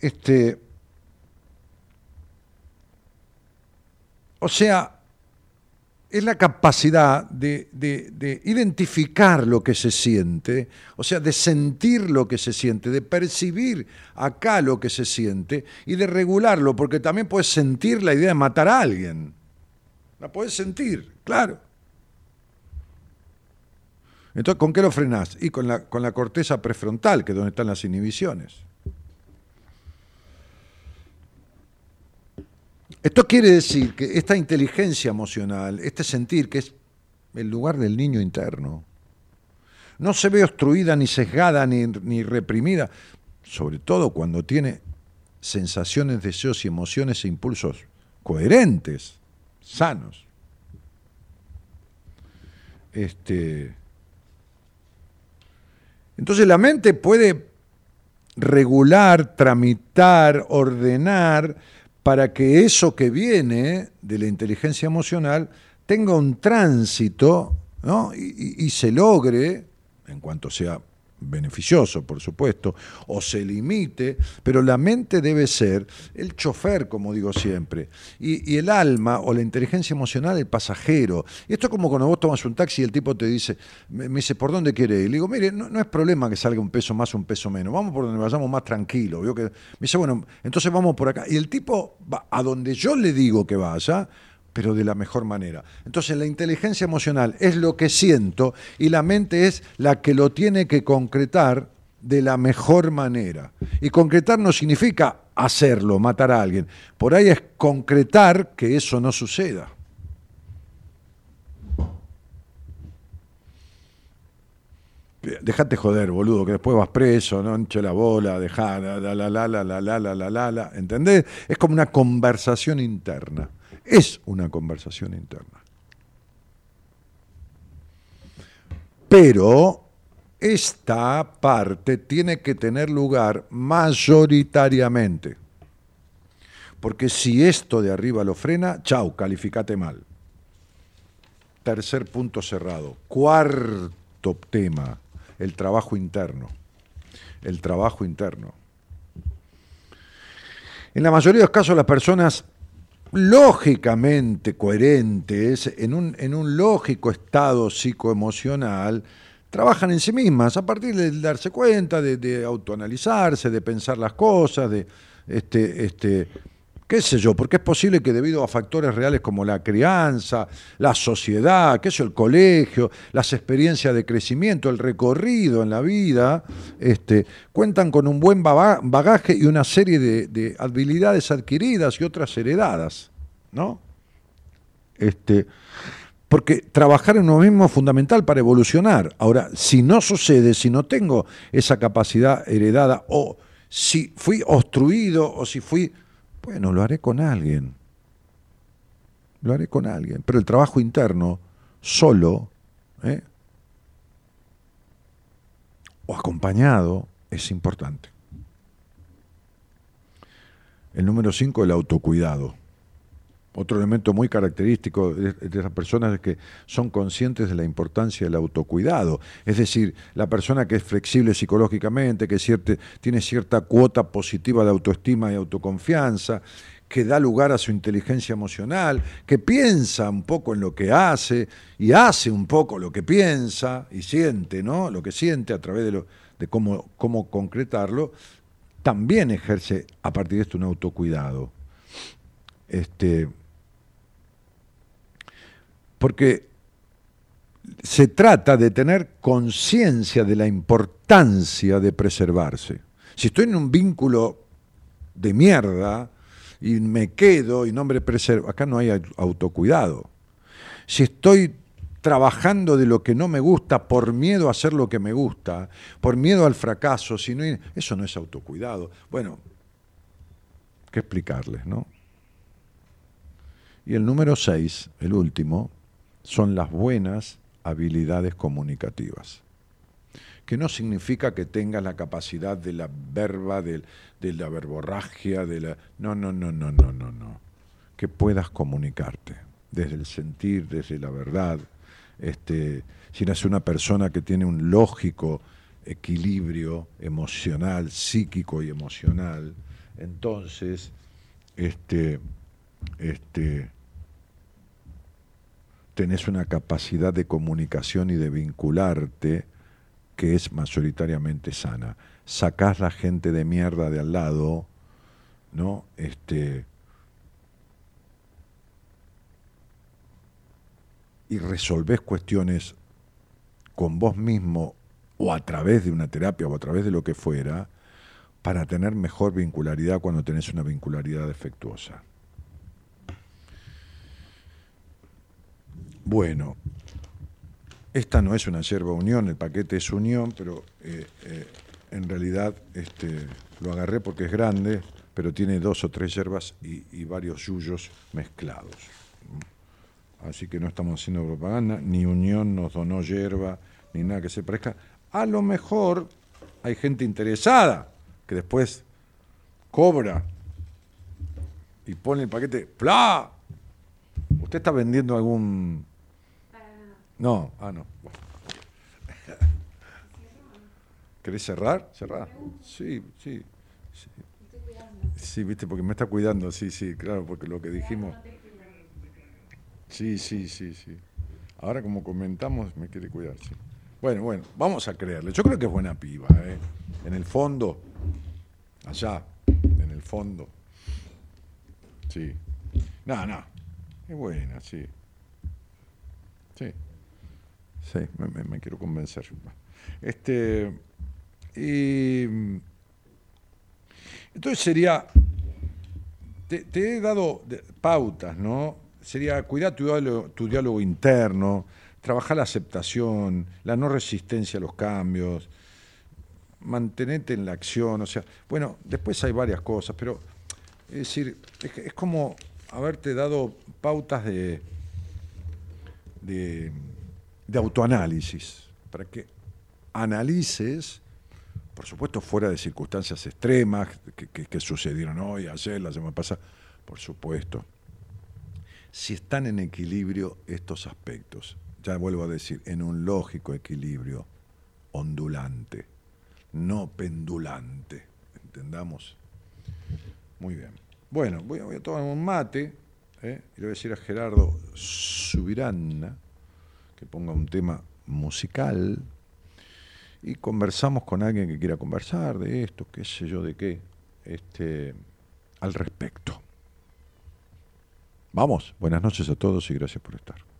Este. O sea, es la capacidad de, de, identificar lo que se siente, o sea, de sentir lo que se siente, de percibir acá lo que se siente y de regularlo, porque también puedes sentir la idea de matar a alguien. La puedes sentir, claro. Entonces, ¿con qué lo frenás? Y con la, con la corteza prefrontal, que es donde están las inhibiciones. Esto quiere decir que esta inteligencia emocional, este sentir que es el lugar del niño interno, no se ve obstruida ni sesgada ni, ni reprimida, sobre todo cuando tiene sensaciones, deseos y emociones e impulsos coherentes, sanos. Este, entonces la mente puede regular, tramitar, ordenar para que eso que viene de la inteligencia emocional tenga un tránsito y, y se logre, en cuanto sea beneficioso, por supuesto, o se limite, pero la mente debe ser el chofer, como digo siempre, y, el alma o la inteligencia emocional el pasajero. Y esto es como cuando vos tomas un taxi y el tipo te dice, me, dice, ¿por dónde quiere ir? Le digo, mire, no, es problema que salga un peso más o un peso menos, vamos por donde vayamos más tranquilo. Que, me dice, bueno, entonces vamos por acá. Y el tipo va a donde yo le digo que vaya, pero de la mejor manera. Entonces la inteligencia emocional es lo que siento y la mente es la que lo tiene que concretar de la mejor manera. Y concretar no significa hacerlo, matar a alguien. Por ahí es concretar que eso no suceda. Dejate joder, boludo, que después vas preso, no enche la bola, dejá, la la la la la la la la la la, ¿entendés? Es como una conversación interna es una conversación interna. Pero esta parte tiene que tener lugar mayoritariamente. Porque si esto de arriba lo frena, chau, calificate mal. Tercer punto cerrado. Cuarto tema, el trabajo interno. El trabajo interno. En la mayoría de los casos las personas lógicamente coherentes, en un, en un lógico estado psicoemocional, trabajan en sí mismas, a partir de darse cuenta, de, autoanalizarse, de pensar las cosas, de este, este, qué sé yo, porque es posible que debido a factores reales como la crianza, la sociedad, qué sé el colegio, las experiencias de crecimiento, el recorrido en la vida, este, cuentan con un buen bagaje y una serie de, de habilidades adquiridas y otras heredadas, ¿no? Este, porque trabajar en uno mismo es fundamental para evolucionar. Ahora, si no sucede, si no tengo esa capacidad heredada, o si fui obstruido, o si fui bueno, lo haré con alguien. Lo haré con alguien. Pero el trabajo interno, solo, ¿eh? o acompañado, es importante. El número cinco, el autocuidado. Otro elemento muy característico de, esas personas es que son conscientes de la importancia del autocuidado. Es decir, la persona que es flexible psicológicamente, que tiene cierta cuota positiva de autoestima y autoconfianza, que da lugar a su inteligencia emocional, que piensa un poco en lo que hace y hace un poco lo que piensa y siente, ¿no? Lo que siente a través de, de cómo, cómo concretarlo, también ejerce a partir de esto un autocuidado. Este, porque se trata de tener conciencia de la importancia de preservarse. Si estoy en un vínculo de mierda y me quedo y no me preservo, acá no hay autocuidado. Si estoy trabajando de lo que no me gusta por miedo a hacer lo que me gusta, por miedo al fracaso, si no, eso no es autocuidado. Bueno, ¿qué explicarles, no? Y el número seis, el último, son las buenas habilidades comunicativas. Que no significa que tengas la capacidad de la verba, de, la verborragia, de la. No, no, no, no, no, no, no. Que puedas comunicarte desde el sentir, desde la verdad. Este, si eres una persona que tiene un lógico equilibrio emocional, psíquico y emocional, entonces este, este, tenés una capacidad de comunicación y de vincularte que es mayoritariamente sana. Sacás la gente de mierda de al lado, ¿no? Este, y resolvés cuestiones con vos mismo o a través de una terapia o a través de lo que fuera, para tener mejor vincularidad cuando tenés una vincularidad defectuosa. Bueno, esta no es una yerba unión, el paquete es unión, pero eh, eh, en realidad este, lo agarré porque es grande, pero tiene dos o tres yerbas y, varios yuyos mezclados. Así que no estamos haciendo propaganda, ni unión nos donó yerba, ni nada que se parezca. A lo mejor hay gente interesada que después cobra y pone el paquete, ¡pla! ¿Usted está vendiendo algún no, ah, no. ¿Querés cerrar? ¿Cerrar? Sí, sí. Sí. sí, viste, porque me está cuidando, sí, sí, claro, porque lo que dijimos. Sí, sí, sí, sí. Ahora como comentamos, me quiere cuidar, sí. Bueno, bueno, vamos a creerle. Yo creo que es buena piba, ¿eh? En el fondo, allá, en el fondo. Sí. No, no. Es buena, sí. Sí. Sí, me, quiero convencer. Este, entonces sería, te, he dado pautas, ¿no? Sería cuidar tu diálogo, tu diálogo interno, trabajar la aceptación, la no resistencia a los cambios, mantenerte en la acción, o sea, bueno, después hay varias cosas, pero es decir, es, como haberte dado pautas de, de de autoanálisis, para que analices, por supuesto fuera de circunstancias extremas que, sucedieron hoy, ayer, la semana pasada, por supuesto, si están en equilibrio estos aspectos, ya vuelvo a decir, en un lógico equilibrio ondulante, no pendulante, ¿entendamos? Muy bien. Bueno, voy, a tomar un mate ¿eh? y le voy a decir a Gerardo Subirana que ponga un tema musical y conversamos con alguien que quiera conversar de esto, qué sé yo, de qué, este, al respecto. Vamos, buenas noches a todos y gracias por estar.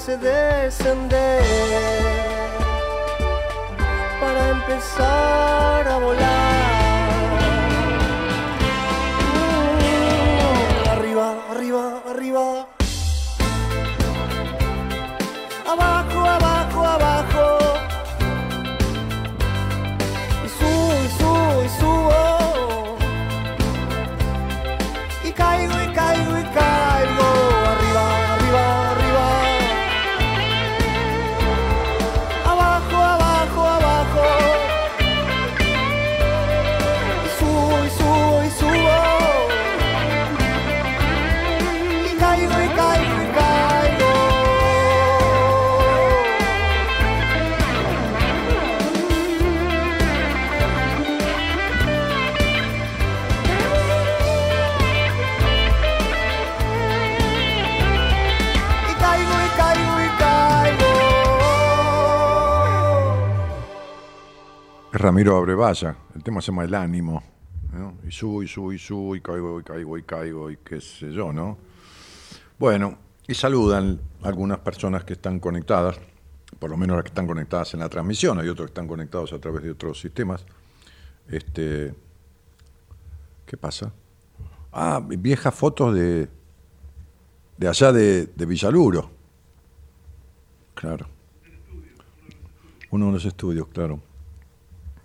Nos hace Ramiro Abrevaya, el tema se llama El ánimo. ¿no? Y subo, y subo, y subo, y caigo, y caigo, y caigo, y qué sé yo, ¿no? Bueno, y saludan algunas personas que están conectadas, por lo menos las que están conectadas en la transmisión, hay otros que están conectados a través de otros sistemas. Este, ¿Qué pasa? Ah, viejas fotos de, de allá de, de Villaluro. Claro. Uno de los estudios, claro.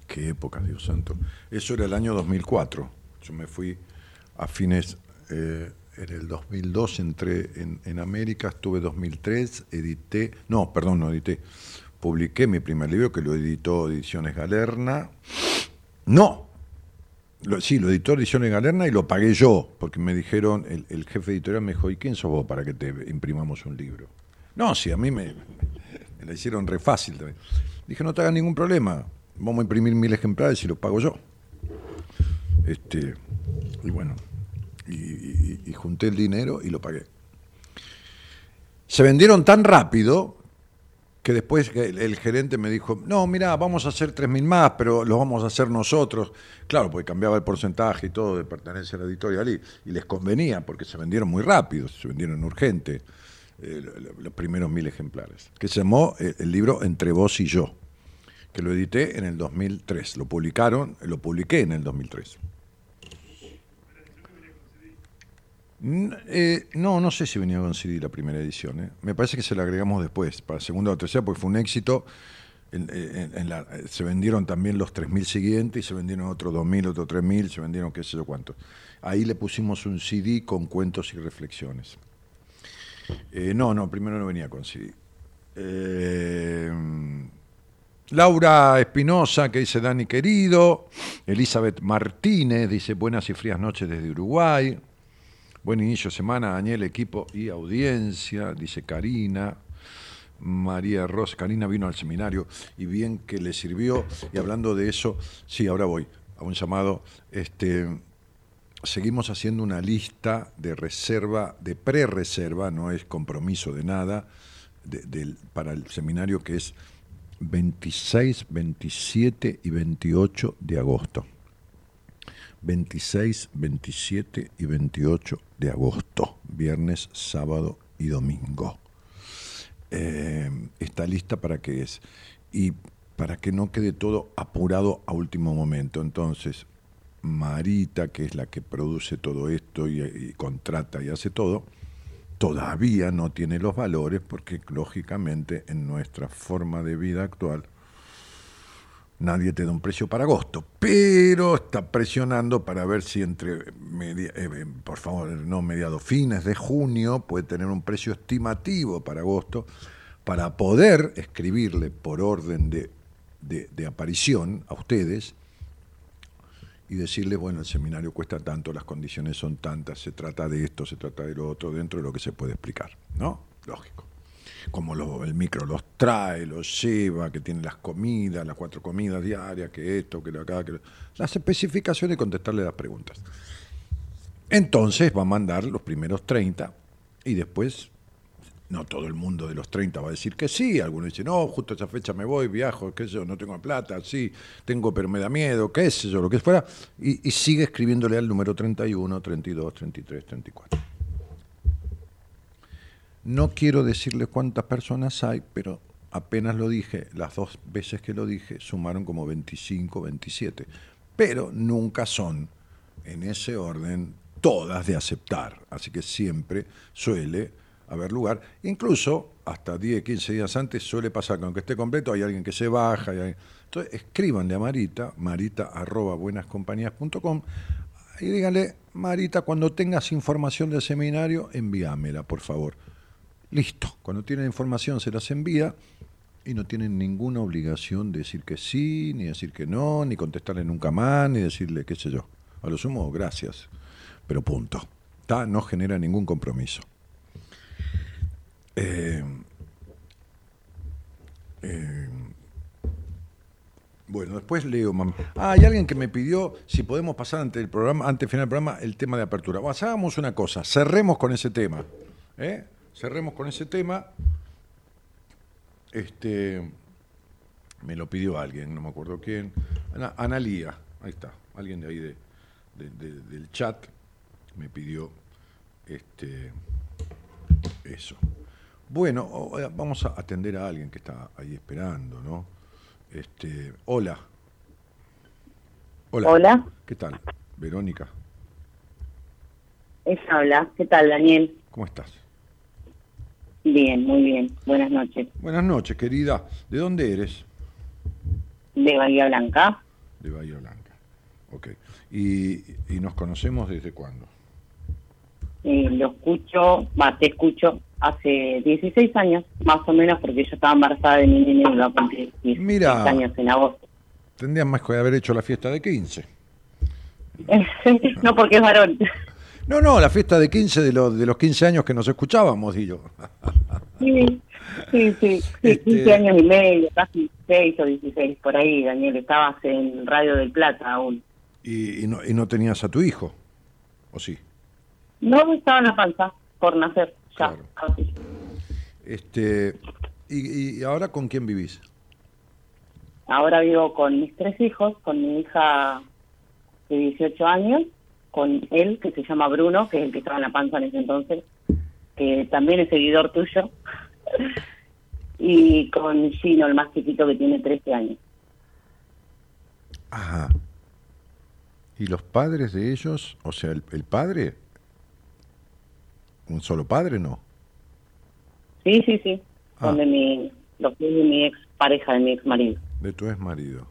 Qué época, Dios santo. Eso era el año 2004. Yo me fui a fines, eh, en el 2002 entré en, América, estuve 2003, edité, no, perdón, no edité, publiqué mi primer libro que lo editó Ediciones Galerna. No, sí, lo editó Ediciones Galerna y lo pagué yo, porque me dijeron, el, el jefe editorial me dijo, ¿y quién sos vos para que te imprimamos un libro? No, sí, a mí me, me la hicieron re fácil también. Dije, no te hagas ningún problema, vamos a imprimir mil ejemplares y lo pago yo. Este, y bueno, y, junté el dinero y lo pagué. Se vendieron tan rápido que después el, gerente me dijo, no, mira, vamos a hacer 3.000 más, pero los vamos a hacer nosotros. Claro, porque cambiaba el porcentaje y todo de pertenencia a la editorial y, les convenía porque se vendieron muy rápido, se vendieron urgente eh, lo- lo- los primeros mil ejemplares, que se llamó eh, el libro Entre vos y yo, que lo edité en el 2003. Lo publicaron, lo publiqué en el 2003. N- eh, no, no sé si venía con CD la primera edición. eh. Me parece que se la agregamos después, para segunda o tercera, porque fue un éxito. Eh, se vendieron también los 3.000 siguientes y se vendieron otros 2.000, otros 3.000, se vendieron qué sé yo cuántos. Ahí le pusimos un CD con cuentos y reflexiones. Eh, no, no, primero no venía con CD. Laura Espinosa, que dice Dani querido. Elizabeth Martínez dice buenas y frías noches desde Uruguay. Buen inicio de semana, Daniel, equipo y audiencia, dice Karina. María Rosa, Karina vino al seminario y bien que le sirvió. Y hablando de eso, sí, ahora voy a un llamado. Este, seguimos haciendo una lista de reserva, de pre-reserva, no es compromiso de nada, para el seminario que es 26, 27 y 28 de agosto. 26, 27 y 28 de agosto, viernes, sábado y domingo. Eh, está lista para que es. Y para que no quede todo apurado a último momento. Entonces, Marita, que es la que produce todo esto y, y contrata y hace todo, todavía no tiene los valores porque lógicamente en nuestra forma de vida actual nadie te da un precio para agosto, pero está presionando para ver si entre, media- eh, por favor, no mediados, fines de junio puede tener un precio estimativo para agosto para poder escribirle por orden de, de- de aparición a ustedes y decirles, bueno, el seminario cuesta tanto, las condiciones son tantas, se trata de esto, se trata de lo otro, dentro de lo que se puede explicar, ¿no? Lógico como el micro los trae, los lleva, que tiene las comidas, las cuatro comidas diarias, que esto, que lo acá, que lo- las especificaciones y contestarle las preguntas. Entonces va a mandar los primeros 30 y después no todo el mundo de los 30 va a decir que sí, algunos dicen, no, justo esa fecha me voy, viajo, qué sé yo, no tengo plata, sí, tengo, pero me da miedo, qué sé yo, lo que fuera, y, y sigue escribiéndole al número 31, 32, 33, 34. No quiero decirle cuántas personas hay, pero apenas lo dije, las dos veces que lo dije, sumaron como 25, 27, pero nunca son, en ese orden, todas de aceptar, así que siempre suele haber lugar. Incluso hasta 10, 15 días antes suele pasar que aunque esté completo hay alguien que se baja. Entonces escríbanle a Marita, marita arroba buenascompañías.com y díganle, Marita, cuando tengas información del seminario, envíamela, por favor. Listo, cuando tienen información se las envía y no tienen ninguna obligación de decir que sí, ni decir que no, ni contestarle nunca más, ni decirle qué sé yo. A lo sumo, gracias, pero punto. ¿Tá? No genera ningún compromiso. Eh, eh, bueno, después leo. Ah, hay alguien que me pidió si podemos pasar ante el programa, antes del final del programa, el tema de apertura. Bueno, hagamos una cosa, cerremos con ese tema. ¿eh? Cerremos con ese tema. Este me lo pidió alguien, no me acuerdo quién. Ana, Analía, ahí está, alguien de ahí de- del chat me pidió este eso. Bueno, vamos a atender a alguien que está ahí esperando, ¿no? Este, hola. Hola. Hola, ¿Qué tal? Verónica, ella habla. ¿Qué tal, Daniel? ¿cómo estás? Bien, muy bien. Buenas noches. Buenas noches, querida. ¿De dónde eres? De Bahía Blanca. De Bahía Blanca. Ok. ¿Y, y nos conocemos desde cuándo? Eh, lo escucho, va, te escucho hace 16 años, más o menos, porque yo estaba embarazada de mi nene y cumplir 16 Mira. años en agosto. Tendrías más que haber hecho la fiesta de 15. (laughs) no, porque es varón. No, no, la fiesta de 15 de, los de los 15 años que nos escuchábamos, y yo. (laughs) Sí, sí, sí, Este- 15 años y medio, casi 16 o 16, por ahí, Daniel. Estabas en Radio del Plata aún. Y, y no, y no tenías a tu hijo, ¿o sí? No estaba en la panza por nacer, Claro. casi. Este, y, y ahora con quién vivís? Ahora vivo con mis tres hijos, con mi hija de 18 años, con él, que se llama Bruno, que es el que estaba en la panza en ese entonces, que también es seguidor tuyo, (laughs) y con Gino, el más chiquito, que tiene 13 años. Ajá. ¿Y los padres de ellos? O sea, el, el padre. ¿Un solo padre no? Sí, sí, sí, Ah. son de mi, los de mi ex pareja, de mi ex marido. De tu ex marido.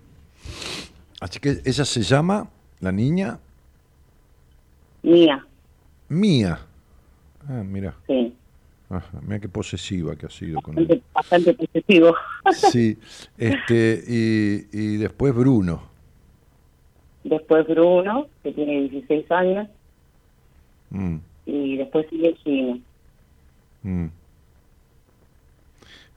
Así que ella se llama, la niña, Mía, Mía. Ah, mira. sí, Ajá, mira qué posesiva que ha sido con él. bastante, bastante posesivo. (laughs) Sí. Este, y, y después Bruno. después Bruno, que tiene 16 años, Mm, y después sigue Gino. mm.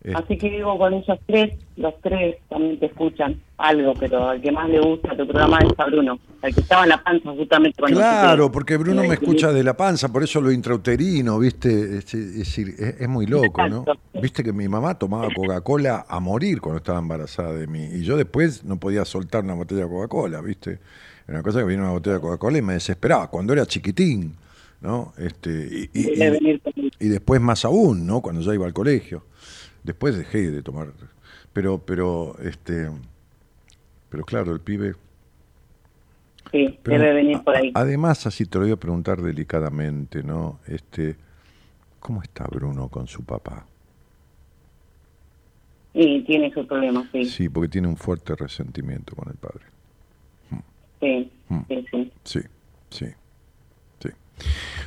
Eh, Así que vivo con ellos tres, los tres también te escuchan algo, pero al que más le gusta tu programa es a Bruno, al que estaba en la panza justamente cuando Claro, te- porque Bruno me escucha de la panza, por eso lo intrauterino, ¿viste? Es, es es, muy loco, ¿no? Viste que mi mamá tomaba Coca-Cola a morir cuando estaba embarazada de mí, y yo después no podía soltar una botella de Coca-Cola, ¿viste? Era una cosa que vino una botella de Coca-Cola y me desesperaba, cuando era chiquitín, ¿no? Este, y, y- después más aún, ¿no? Cuando ya iba al colegio. Después dejé de tomar. Pero, pero, este, pero claro, el pibe. Sí, pero debe venir por ahí. a- además, así te lo voy a preguntar delicadamente, ¿no? Este, ¿cómo está Bruno con su papá? Y tiene sus problemas, sí, sí, Sí, porque tiene un fuerte resentimiento con el padre. sí, Mm. sí, Sí, sí, sí.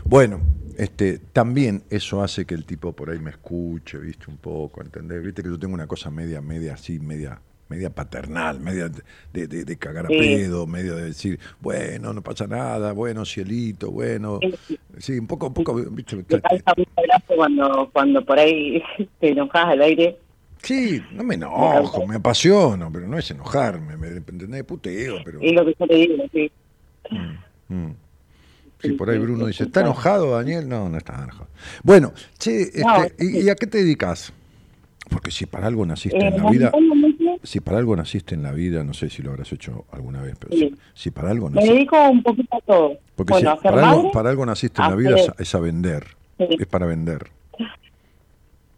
Bueno, este, también eso hace que el tipo por ahí me escuche, viste, un poco, ¿entendés? Viste que yo tengo una cosa media, media así, media, media paternal, media de, de, de cagar a Sí. pedo, medio de decir, bueno, no pasa nada, bueno, cielito, bueno. Sí. Sí, un poco, un poco, viste, Me causa mucho gracia cuando, cuando por ahí (laughs) te enojas al aire. Sí, no me enojo, me apasiono, pero no es enojarme, ¿me entendés? Puteo, pero... Es lo que yo te digo, sí. Mm. Sí, por ahí Bruno dice, ¿está enojado Daniel? No, no está enojado. Bueno, che, este, No, ¿y, y a qué te dedicas? Porque si para algo naciste Eh, en la vida, si para algo naciste en la vida, no sé si lo habrás hecho alguna vez, pero Sí. si, si para algo me naciste, dedico un poquito a todo. porque bueno, si para, algo, madre, para algo naciste en la vida es, a vender, Sí. es para vender.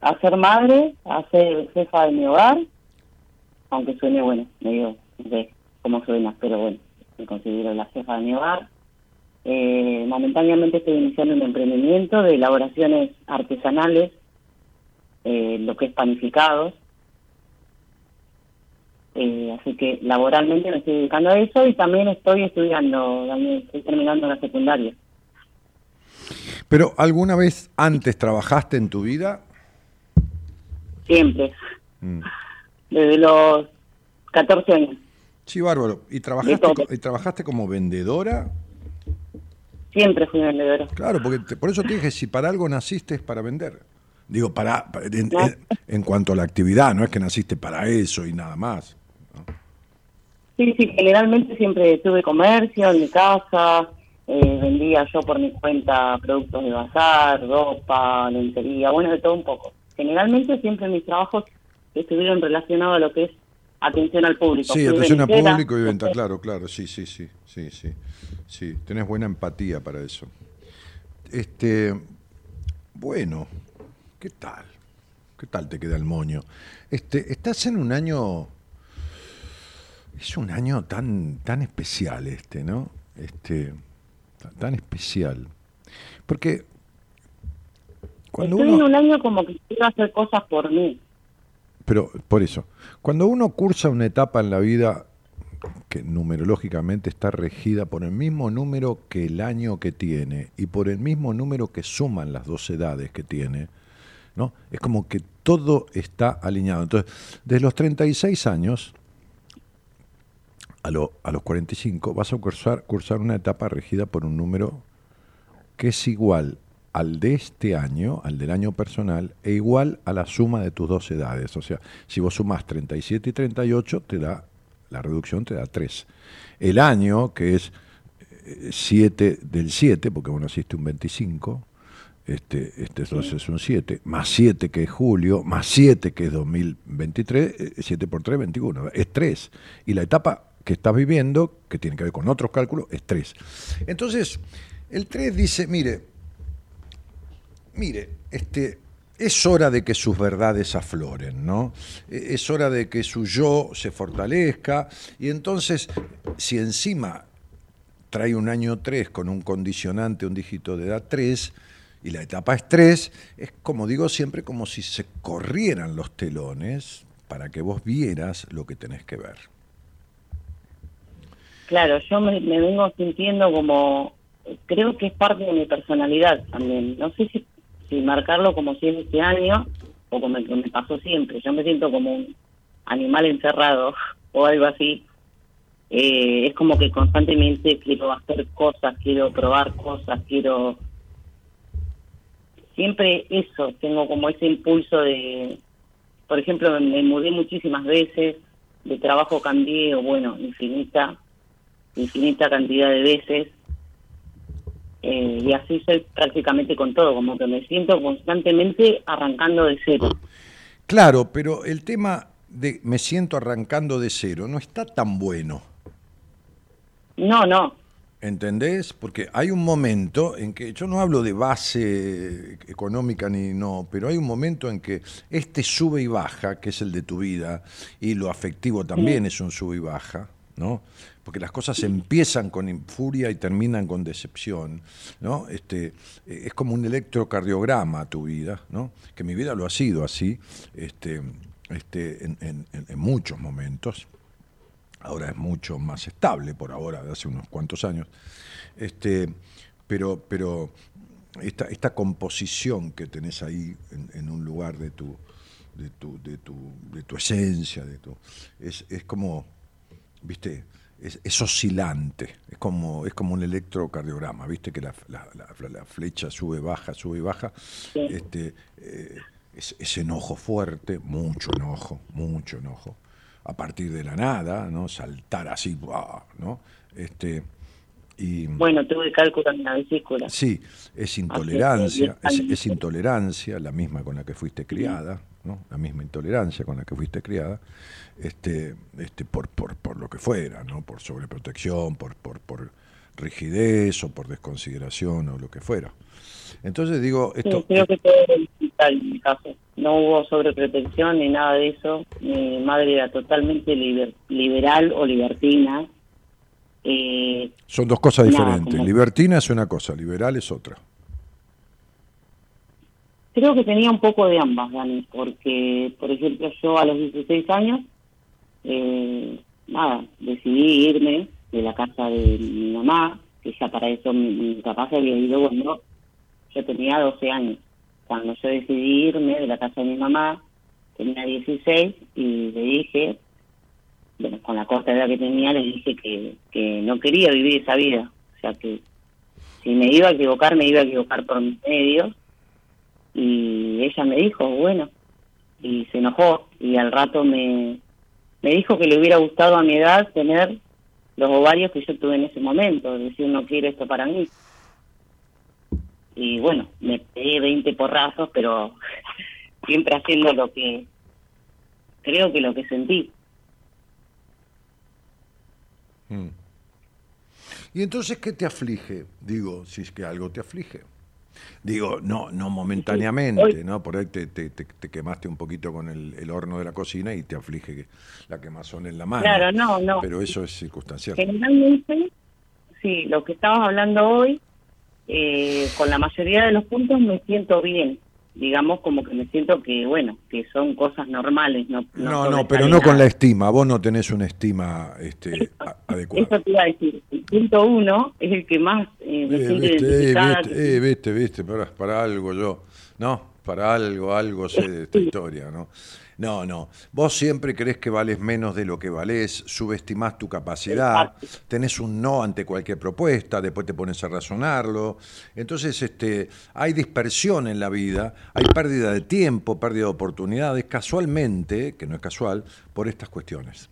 a ser madre, a ser jefa de mi hogar, aunque suene, bueno, medio de cómo suena, pero bueno, me considero la jefa de mi hogar. Eh, momentáneamente estoy iniciando un emprendimiento de elaboraciones artesanales, eh, lo que es panificados. Eh, así que laboralmente me estoy dedicando a eso y también estoy estudiando, también estoy terminando la secundaria. Pero ¿alguna vez antes trabajaste en tu vida? Siempre, Mm. desde los 14 años. Sí, bárbaro. ¿Y trabajaste, ¿Y trabajaste como vendedora? Siempre fui vendedora. Claro, porque te- por eso te dije, si para algo naciste es para vender. Digo, para, para- en, No. en- en cuanto a la actividad, no es que naciste para eso y nada más. Sí, sí, generalmente siempre tuve comercio en mi casa, eh, vendía yo por mi cuenta productos de bazar, ropa, lencería, bueno, de todo un poco. Generalmente siempre mis trabajos estuvieron relacionados a lo que es atención al público. Sí, atención al público y venta, claro, claro, sí, sí, sí, sí, sí, sí, tenés buena empatía para eso. Este, bueno, ¿qué tal? ¿Qué tal te queda el moño? Este, estás en un año, es un año tan, tan especial este, ¿no? Este, tan, especial, porque cuando Estoy en un año como que quiero hacer cosas por mí. Pero por eso, cuando uno cursa una etapa en la vida que numerológicamente está regida por el mismo número que el año que tiene y por el mismo número que suman las dos edades que tiene, ¿no? Es como que todo está alineado. Entonces, desde los 36 años a, a los 45 vas a cursar, cursar una etapa regida por un número que es igual al de este año, al del año personal, e igual a la suma de tus dos edades. O sea, si vos sumás 37 y 38, te da, la reducción te da 3. El año, que es 7 del 7, porque vos naciste un 25, este, este entonces es un 7, más 7 que es julio, más 7 que es 2023, eh, 7 por 3, 21, es 3. Y la etapa que estás viviendo, que tiene que ver con otros cálculos, es 3. Entonces, el 3 dice, mire, mire, este, es hora de que sus verdades afloren, ¿no? E- Es hora de que su yo se fortalezca y entonces, si encima trae un año 3 con un condicionante, un dígito de edad 3, y la etapa es 3, es como digo siempre, como si se corrieran los telones para que vos vieras lo que tenés que ver. Claro, yo me, me vengo sintiendo como, creo que es parte de mi personalidad también. No sé si, si marcarlo como si es este año o como me pasó siempre. Yo me siento como un animal encerrado (laughs) o algo así. Eh, es como que constantemente quiero hacer cosas, quiero probar cosas, quiero... Siempre eso, tengo como ese impulso de... Por ejemplo, me, me mudé muchísimas veces, de trabajo cambié, o bueno, infinita, infinita cantidad de veces. Eh, y así soy prácticamente con todo, como que me siento constantemente arrancando de cero. Claro, pero el tema de me siento arrancando de cero no está tan bueno. No, no, ¿Entendés? Porque hay un momento en que, yo no hablo de base económica ni no, pero hay un momento en que este sube y baja, que es el de tu vida, y lo afectivo también es un sube y baja, ¿no? Porque las cosas empiezan con furia y terminan con decepción, ¿no? Este, es como un electrocardiograma tu vida, ¿no? Que mi vida lo ha sido así, este, este, en muchos momentos ahora es mucho más estable por ahora, de hace unos cuantos años. Este, pero pero esta, esta composición que tenés ahí en, en un lugar de tu, de tu, de tu, de tu esencia, de tu, es, es como, viste, es, es oscilante, es como, es como un electrocardiograma, viste que la, la- la- la flecha sube, baja, sube, baja. Este, eh, es, es enojo fuerte, mucho enojo, mucho enojo a partir de la nada, ¿no? Saltar así, ¡buah! ¿no? Este, Y, Bueno, tuve cálculo en la vesícula. Sí, es intolerancia, es intolerancia, la misma con la que fuiste criada, ¿no? La misma intolerancia con la que fuiste criada, este, este, por, por, por lo que fuera, ¿no? Por sobreprotección, por, por, por rigidez o por desconsideración o lo que fuera. Entonces digo, esto, Sí, creo que todo era digital en mi caso. No hubo sobreprotección ni nada de eso. Mi madre era totalmente liber- liberal o libertina. Eh, son dos cosas nada, diferentes. como- Libertina es una cosa, liberal es otra. Creo que tenía un poco de ambas, Dani, porque, por ejemplo, yo a los 16 años, eh, nada, decidí irme de la casa de mi mamá, que ya para eso mi, mi papá se había ido cuando yo tenía 12 años. Cuando yo decidí irme de la casa de mi mamá, tenía 16 y le dije, bueno, con la corta edad que tenía, le dije que, que no quería vivir esa vida. O sea, que si me iba a equivocar, me iba a equivocar por mis medios. Y ella me dijo, bueno, y se enojó. Y al rato me, me dijo que le hubiera gustado a mi edad tener los ovarios que yo tuve en ese momento, decir, no quiero esto para mí. Y bueno, me pegué 20 porrazos, pero (laughs) siempre haciendo lo que, creo que lo que sentí. Mm. ¿Y entonces qué te aflige? Digo, si es que algo te aflige. Digo, no, no momentáneamente, Hoy- ¿no? Por ahí te, te- te- te quemaste un poquito con el, el horno de la cocina y te aflige que la quemazón en la mano. Claro, no, no. Pero eso es circunstancial. Generalmente, sí, lo que estamos hablando hoy, eh, con la mayoría de los puntos me siento bien. Digamos como que me siento que, bueno, que son cosas normales. No, No, no, sobresale pero no con la estima. Vos no tenés una estima este, adecuada. Eso te iba a decir. El punto uno es el que más eh, me Eh, siento viste, eh, identificada. viste, eh, viste, viste, para, para algo yo. No, para algo, algo sé de esta historia, ¿no? No, no. Vos siempre crees que vales menos de lo que valés, subestimás tu capacidad, tenés un no ante cualquier propuesta, después te pones a razonarlo. Entonces, este, hay dispersión en la vida, hay pérdida de tiempo, pérdida de oportunidades, casualmente, que no es casual, por estas cuestiones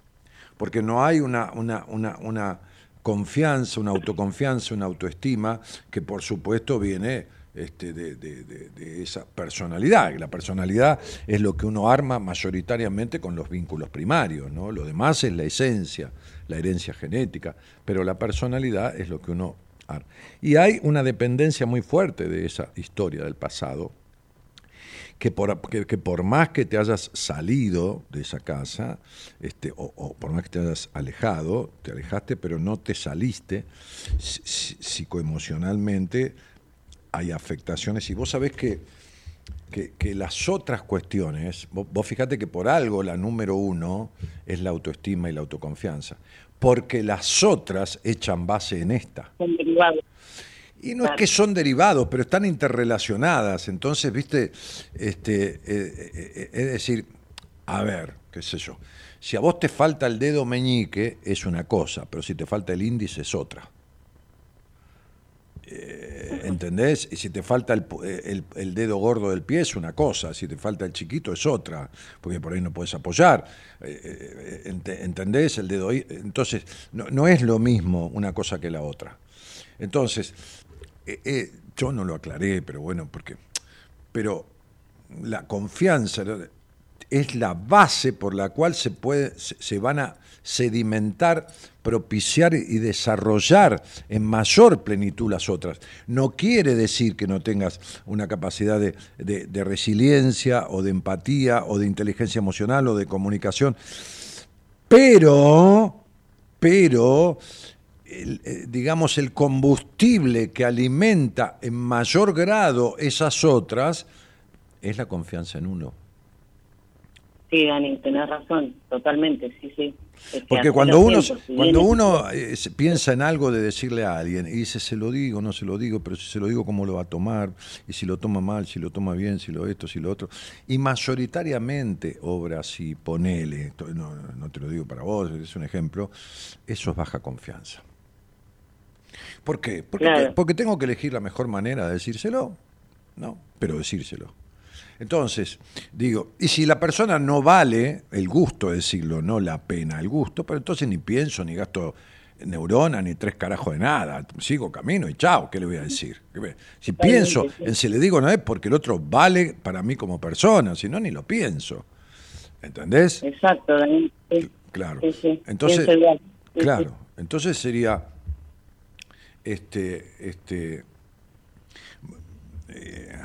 porque no hay una, una, una, una confianza, una autoconfianza, una autoestima que por supuesto viene este, de, esa personalidad. La personalidad es lo que uno arma mayoritariamente con los vínculos primarios, ¿no? Lo demás es la esencia, la herencia genética, pero la personalidad es lo que uno arma. Y hay una dependencia muy fuerte de esa historia del pasado, que por, que, por más que te hayas salido de esa casa, este, o, o por más que te hayas alejado, te alejaste, pero no te saliste, psi- psi- psicoemocionalmente hay afectaciones. Y vos sabés que, que, que las otras cuestiones, vos, vos fíjate que por algo la número uno es la autoestima y la autoconfianza, porque las otras echan base en esta. Son derivados. Y no es que son derivados, pero están interrelacionadas. Entonces, viste, este, eh, eh, eh, es decir, a ver, qué sé yo. Si a vos te falta el dedo meñique, es una cosa, pero si te falta el índice, es otra. Eh, ¿Entendés? Y si te falta eh, el- el dedo gordo del pie, es una cosa. Si te falta el chiquito, es otra. Porque por ahí no puedes apoyar. Eh, ente- ¿Entendés? El dedo. Entonces, no, no es lo mismo una cosa que la otra. Entonces, yo no lo aclaré, pero bueno, porque. Pero la confianza es la base por la cual se, puede, se van a sedimentar, propiciar y desarrollar en mayor plenitud las otras. No quiere decir que no tengas una capacidad de, de- resiliencia o de empatía o de inteligencia emocional o de comunicación, pero, pero, eh, digamos, el combustible que alimenta en mayor grado esas otras es la confianza en uno. Sí, Dani, tenés razón, totalmente, sí, sí. Es que Porque cuando uno, si cuando uno eh, piensa en algo de decirle a alguien y dice, se lo digo, no se lo digo, pero si se lo digo, ¿cómo lo va a tomar? Y si lo toma mal, si lo toma bien, si lo esto, si lo otro. Y mayoritariamente obra así, ponele, no, no te lo digo para vos, es un ejemplo, eso es baja confianza. ¿Por qué? Porque, Claro. porque tengo que elegir la mejor manera de decírselo, ¿no? Pero decírselo. Entonces, digo, y si la persona no vale el gusto de decirlo, no la pena, el gusto, pero entonces ni pienso ni gasto neurona ni tres carajos de nada. Sigo camino y chao, ¿qué le voy a decir? Si pienso en si le digo no es porque el otro vale para mí como persona, si no, ni lo pienso. ¿Entendés? Exacto, Daniel. Claro. Entonces, claro. Entonces sería, este, este, eh,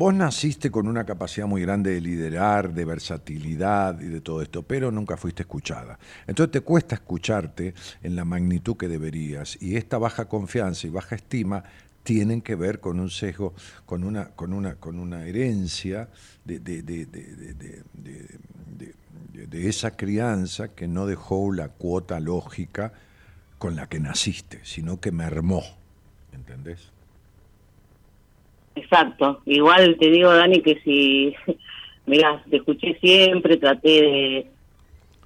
vos naciste con una capacidad muy grande de liderar, de versatilidad y de todo esto, pero nunca fuiste escuchada. Entonces te cuesta escucharte en la magnitud que deberías y esta baja confianza y baja estima tienen que ver con un sesgo, con una, con una, con una herencia de, de, esa crianza que no dejó la cuota lógica con la que naciste, sino que mermó. ¿Entendés? Exacto. Igual te digo, Dani, que si, (laughs) mira, te escuché siempre, traté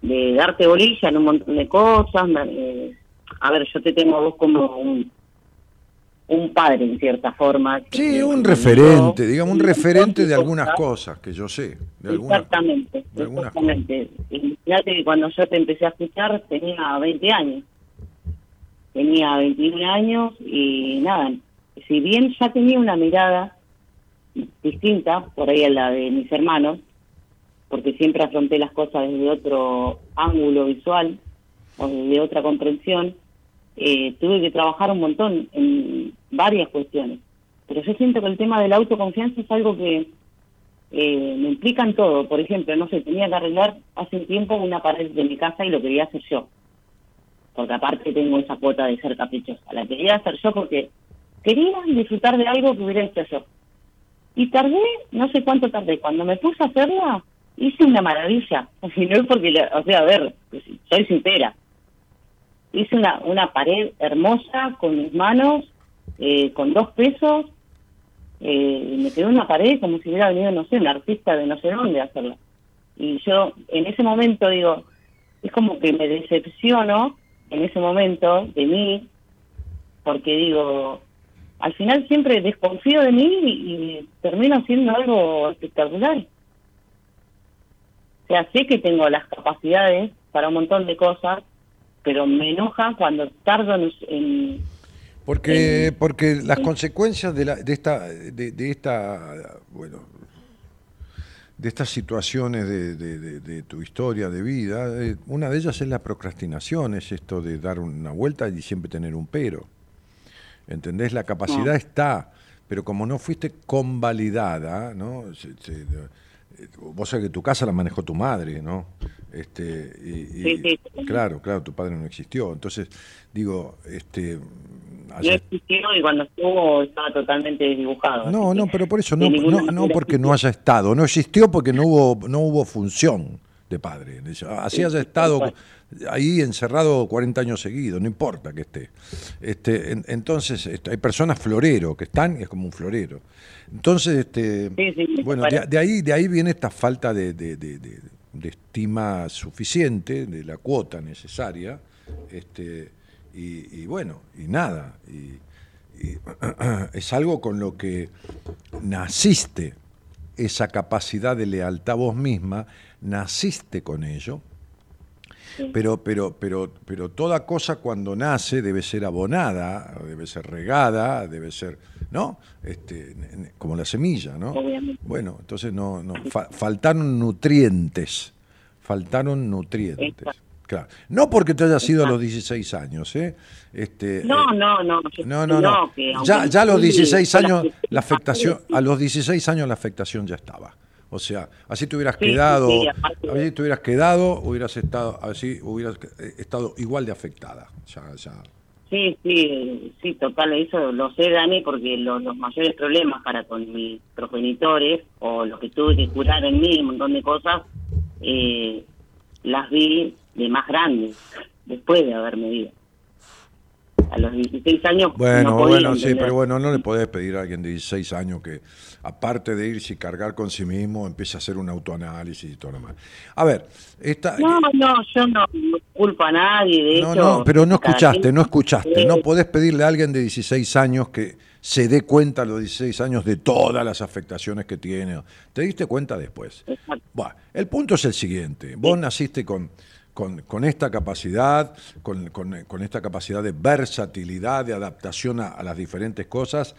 de, darte bolilla en un montón de cosas. Eh, a ver, yo te tengo a vos como un, un padre, en cierta forma. Sí, un referente, digamos, un referente de algunas cosas que yo sé. De exactamente, exactamente. Fíjate que cuando yo te empecé a escuchar tenía 20 años. Tenía 21 años y nada, si bien ya tenía una mirada distinta, por ahí a la de mis hermanos, porque siempre afronté las cosas desde otro ángulo visual o desde otra comprensión, eh, tuve que trabajar un montón en varias cuestiones. Pero yo siento que el tema de la autoconfianza es algo que eh, me implica en todo. Por ejemplo, no sé, tenía que arreglar hace un tiempo una pared de mi casa y lo quería hacer yo. Porque aparte tengo esa cuota de ser caprichosa. La quería hacer yo porque quería disfrutar de algo que hubiera hecho yo. Y tardé, no sé cuánto tardé, cuando me puse a hacerla, hice una maravilla. (laughs) Y no es porque, o sea, a ver, pues, soy sincera. Hice una, una pared hermosa con mis manos, eh, con dos pesos, eh, me quedó una pared como si hubiera venido, no sé, un artista de no sé dónde a hacerla. Y yo en ese momento digo, es como que me decepciono en ese momento de mí, porque digo, al final siempre desconfío de mí y, termino haciendo algo espectacular. O sea, sé que tengo las capacidades para un montón de cosas, pero me enoja cuando tardo en... porque, porque las consecuencias de, la, de esta, de, esta, bueno, de estas situaciones de, de, tu historia de vida, eh, una de ellas es la procrastinación, es esto de dar una vuelta y siempre tener un pero. ¿Entendés? La capacidad está, pero como no fuiste convalidada, ¿no? vos sabés que tu casa la manejó tu madre, ¿no? Este, y, Claro, claro, tu padre no existió. Entonces, digo, este... No existió y cuando estuvo estaba totalmente dibujado. No, no, pero por eso, no, no, no porque no haya estado, no existió porque no hubo, no hubo función de padre. Así haya estado ahí encerrado 40 años seguidos, no importa que esté. Este, entonces, este, hay personas florero que están y es como un florero. Entonces, este, bueno, de, ahí, de ahí viene esta falta de, de, estima suficiente, de la cuota necesaria, este, y, bueno, y nada. Y, (clears throat) es algo con lo que naciste, esa capacidad de lealtad vos misma, naciste con ello pero, pero, pero, pero toda cosa cuando nace debe ser abonada, debe ser regada, debe ser, ¿no? Este, como la semilla, ¿no? Bueno, entonces no, no faltaron nutrientes, faltaron nutrientes. Claro. No porque te hayas sido a los 16 años, ¿eh? Este, no, no, no, no, no, no. Ya, ya a los 16 años la afectación, a los 16 años la afectación ya estaba. O sea, así te hubieras quedado, así te hubieras quedado, hubieras estado, así hubieras eh, estado igual de afectada. Ya, ya. Sí, sí, sí, total, eso lo sé, Dani, porque los, mayores problemas para con mis progenitores, o lo que tuve que curar en mí, un montón de cosas, eh, las vi de más grandes, después de haberme ido a los 16 años. Bueno, bueno, sí, pero bueno, no le podés pedir a alguien de 16 años que, aparte de irse y cargar con sí mismo, empiece a hacer un autoanálisis y todo lo demás. A ver, esta. No, no, yo no culpo a nadie, de No, no, pero no escuchaste, no escuchaste. No podés pedirle a alguien de 16 años que se dé cuenta a los 16 años de todas las afectaciones que tiene. Te diste cuenta después. Bueno, el punto es el siguiente. Vos naciste con con, con esta capacidad, con, con- con esta capacidad de versatilidad, de adaptación a, a las diferentes cosas,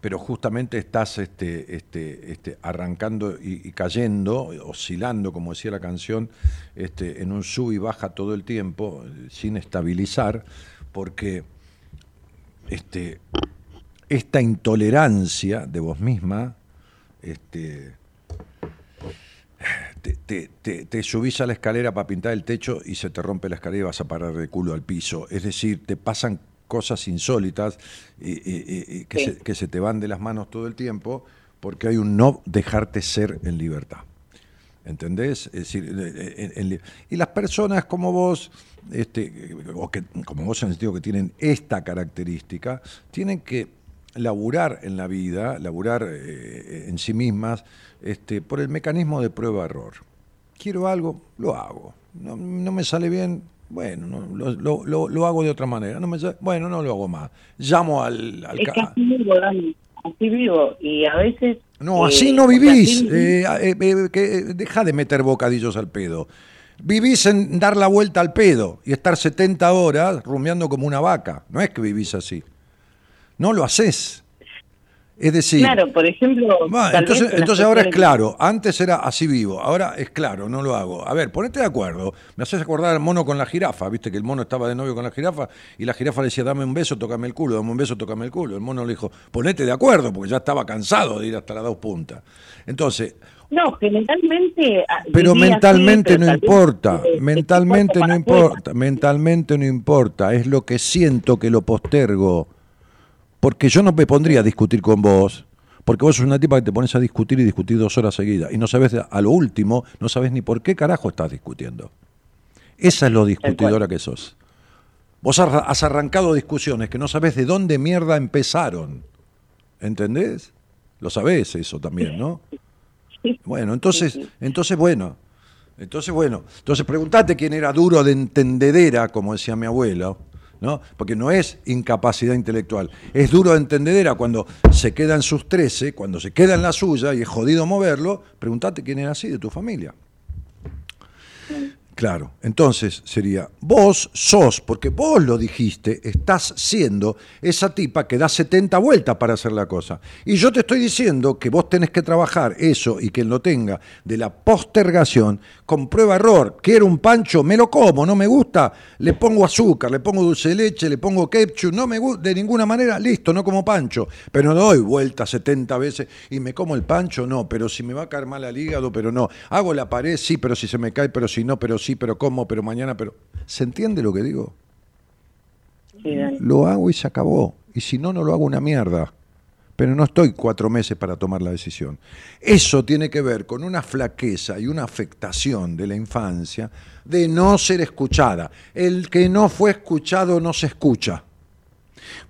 pero justamente estás este, este, este, arrancando y, cayendo, oscilando, como decía la canción, este, en un sub y baja todo el tiempo, sin estabilizar, porque este, esta intolerancia de vos misma, este, te, te- te- te subís a la escalera para pintar el techo y se te rompe la escalera y vas a parar de culo al piso. Es decir, te pasan cosas insólitas y, y- y- y que, Sí. se, que se te van de las manos todo el tiempo porque hay un no dejarte ser en libertad. ¿Entendés? Es decir, eh, en- en li- y las personas como vos, este, o que, como vos en el sentido que tienen esta característica, tienen que laburar en la vida, laburar eh, en sí mismas, este, por el mecanismo de prueba-error. Quiero algo, lo hago. No, no me sale bien, bueno, no, lo, lo- lo- hago de otra manera. No me bueno, no lo hago más. Llamo al... al Es ca- que así vivo, Dani, así vivo. Y a veces... no, eh, así no vivís. así- Eh, eh, eh, que, eh, deja de meter bocadillos al pedo. Vivís en dar la vuelta al pedo y estar 70 horas rumiando como una vaca. No es que vivís así. No lo haces. Es decir, Claro, por ejemplo... Entonces, ahora es claro. Antes era así vivo, ahora es claro, no lo hago. A ver, ponete de acuerdo. Me haces acordar al mono con la jirafa. Viste que el mono estaba de novio con la jirafa y la jirafa le decía, dame un beso, tócame el culo, dame un beso, tócame el culo. El mono le dijo, ponete de acuerdo, porque ya estaba cansado de ir hasta las dos puntas. Entonces, No, generalmente... ah, pero así, mentalmente pero no tal vez, importa, eh, mentalmente no importa, mentalmente no importa, es lo que siento que lo postergo. Porque yo no me pondría a discutir con vos, porque vos sos una tipa que te pones a discutir y discutir dos horas seguidas, y no sabes, a lo último, no sabes ni por qué carajo estás discutiendo. Esa es lo discutidora que sos. Vos has arrancado discusiones que no sabes de dónde mierda empezaron. ¿Entendés? Lo sabés eso también, ¿no? Bueno, entonces, entonces bueno, entonces bueno, entonces preguntate quién era duro de entendedera, como decía mi abuelo, ¿no? Porque no es incapacidad intelectual, es duro de entendedera cuando se queda en sus 13, cuando se queda en la suya y es jodido moverlo, preguntate quién era así de tu familia. Claro, entonces sería, vos sos, porque vos lo dijiste, estás siendo esa tipa que da 70 vueltas para hacer la cosa. Y yo te estoy diciendo que vos tenés que trabajar eso y quien lo tenga de la postergación con prueba error. Quiero un pancho, me lo como, no me gusta, le pongo azúcar, le pongo dulce de leche, le pongo ketchup, no me gusta de ninguna manera, listo, no como pancho. Pero no doy vueltas 70 veces y me como el pancho, no, pero si me va a caer mal al hígado, pero no. Hago la pared, sí, pero si se me cae, pero si no, pero sí, pero como, pero mañana, pero... ¿Se entiende lo que digo? Sí. Lo hago y se acabó. Y si no, no lo hago una mierda. Pero no estoy cuatro meses para tomar la decisión. Eso tiene que ver con una flaqueza y una afectación de la infancia de no ser escuchada. El que no fue escuchado no se escucha.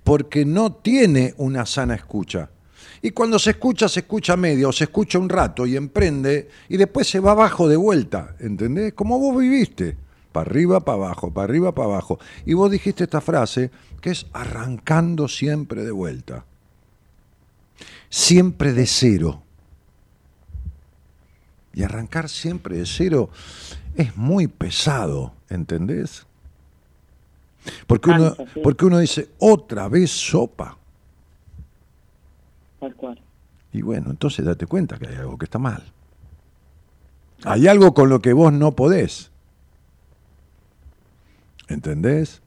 Porque no tiene una sana escucha. Y cuando se escucha, se escucha medio, o se escucha un rato y emprende, y después se va abajo de vuelta, ¿entendés? Como vos viviste, para arriba, para abajo, para arriba, para abajo. Y vos dijiste esta frase, que es arrancando siempre de vuelta. Siempre de cero. Y arrancar siempre de cero es muy pesado, ¿entendés? Porque uno, sí. porque uno dice, otra vez sopa. Tal cual. Y bueno, entonces date cuenta que hay algo que está mal. Hay algo con lo que vos no podés. ¿Entendés?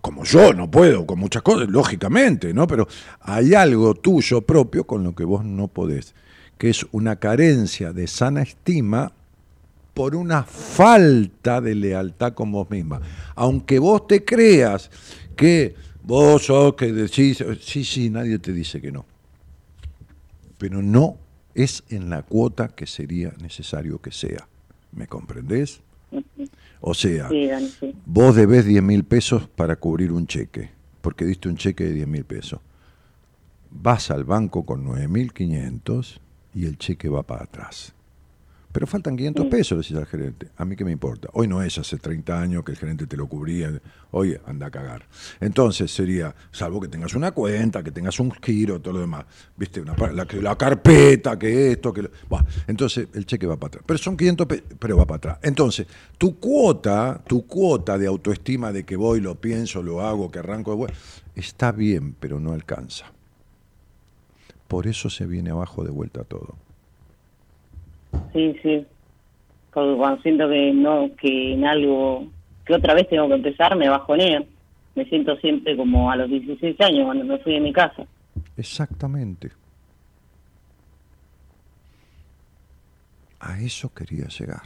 Como yo no puedo, con muchas cosas, lógicamente, ¿no? Pero hay algo tuyo propio con lo que vos no podés, que es una carencia de sana estima por una falta de lealtad con vos misma. Aunque vos te creas que vos sos que decís, sí, sí, nadie te dice que no. Pero no es en la cuota que sería necesario que sea. ¿Me comprendés? O sea, Sí, Dani, sí. vos debés 10 mil pesos para cubrir un cheque, porque diste un cheque de 10 mil pesos. Vas al banco con 9.500 y el cheque va para atrás. Pero faltan 500 pesos, le decís al gerente. A mí qué me importa. Hoy no es hace 30 años que el gerente te lo cubría. Hoy anda a cagar. Entonces sería, salvo que tengas una cuenta, que tengas un giro, todo lo demás. Viste, una, la, la carpeta, que esto, que... Lo, entonces el cheque va para atrás. Pero son 500 pesos, pero va para atrás. Entonces, tu cuota, tu cuota de autoestima de que voy, lo pienso, lo hago, que arranco de está bien, pero no alcanza. Por eso se viene abajo de vuelta todo. Sí, sí. Cuando siento que no, que en algo, que otra vez tengo que empezar, me bajoneo. Me siento siempre como a los 16 años cuando me fui de mi casa. Exactamente. A eso quería llegar.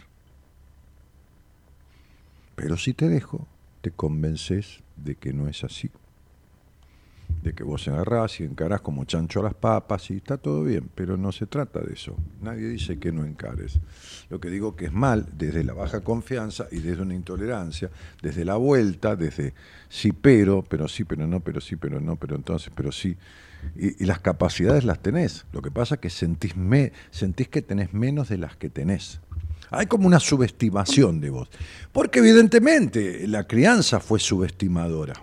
Pero si te dejo, te convences de que no es así de que vos agarrás y encarás como chancho a las papas y está todo bien, pero no se trata de eso. Nadie dice que no encares. Lo que digo que es mal desde la baja confianza y desde una intolerancia, desde la vuelta, desde sí pero, pero sí, pero no, pero sí, pero no, pero entonces, pero sí. Y, las capacidades las tenés. Lo que pasa es que sentís, me, sentís que tenés menos de las que tenés. Hay como una subestimación de vos. Porque evidentemente la crianza fue subestimadora.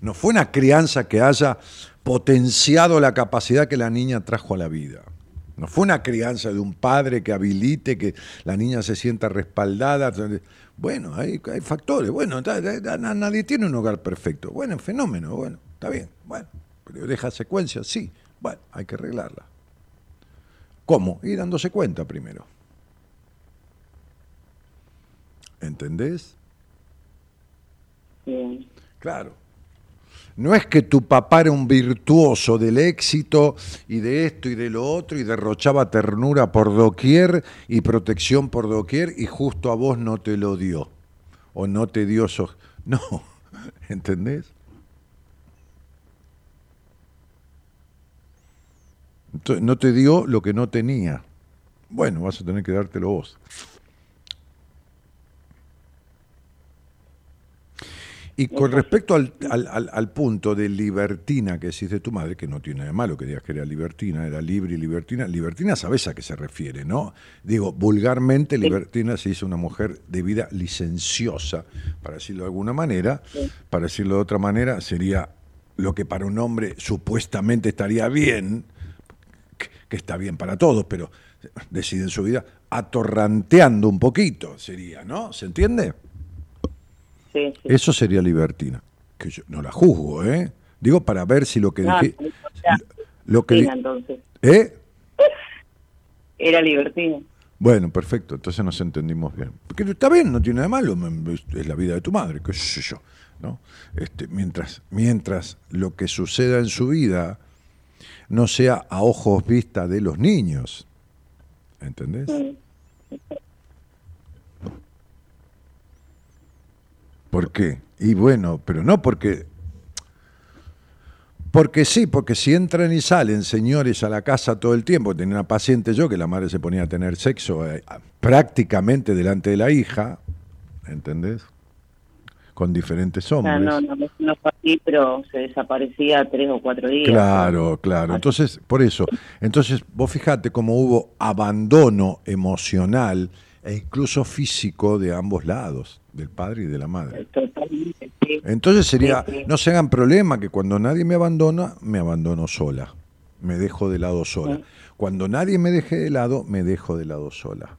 No fue una crianza que haya potenciado la capacidad que la niña trajo a la vida. No fue una crianza de un padre que habilite que la niña se sienta respaldada. Bueno, hay, hay factores. Bueno, nadie tiene un hogar perfecto. Bueno, fenómeno. Bueno, está bien. Bueno, pero deja secuencias, sí. Bueno, hay que arreglarla. ¿Cómo? Y dándose cuenta primero. ¿Entendés? Sí. Claro. No es que tu papá era un virtuoso del éxito y de esto y de lo otro y derrochaba ternura por doquier y protección por doquier y justo a vos no te lo dio. O no te dio eso. (laughs) No, (laughs) ¿entendés? No te dio lo que no tenía. Bueno, vas a tener que dártelo vos. Y con respecto al, al, punto de libertina que decís de tu madre, que no tiene nada de malo que digas que era libertina, era libre y libertina, libertina sabes a qué se refiere, ¿no? Digo, vulgarmente libertina se dice una mujer de vida licenciosa, para decirlo de alguna manera, para decirlo de otra manera, sería lo que para un hombre supuestamente estaría bien, que está bien para todos, pero decide su vida atorranteando un poquito, sería, ¿no? ¿Se entiende? Eso sería libertina. Que yo no la juzgo, ¿eh? Digo para ver si lo que dije. Lo que entonces. ¿Eh? (laughs) Era libertina. Bueno, perfecto, entonces nos entendimos bien. Porque está bien, no tiene nada de malo, es la vida de tu madre, qué sé yo. ¿no? Este, mientras, mientras lo que suceda en su vida no sea a ojos vista de los niños. ¿Entendés? ¿Por qué? Y bueno, pero no porque... Porque sí, porque si entran y salen señores a la casa todo el tiempo, tenía una paciente yo que la madre se ponía a tener sexo eh, prácticamente delante de la hija, ¿entendés? Con diferentes hombres. no, no, no fue así, pero se desaparecía tres o cuatro días. Claro, claro. Entonces, por eso, entonces vos fijate cómo hubo abandono emocional e incluso físico de ambos lados del padre y de la madre. Entonces sería, no se hagan problema que cuando nadie me abandona, me abandono sola, me dejo de lado sola. Cuando nadie me deje de lado, me dejo de lado sola.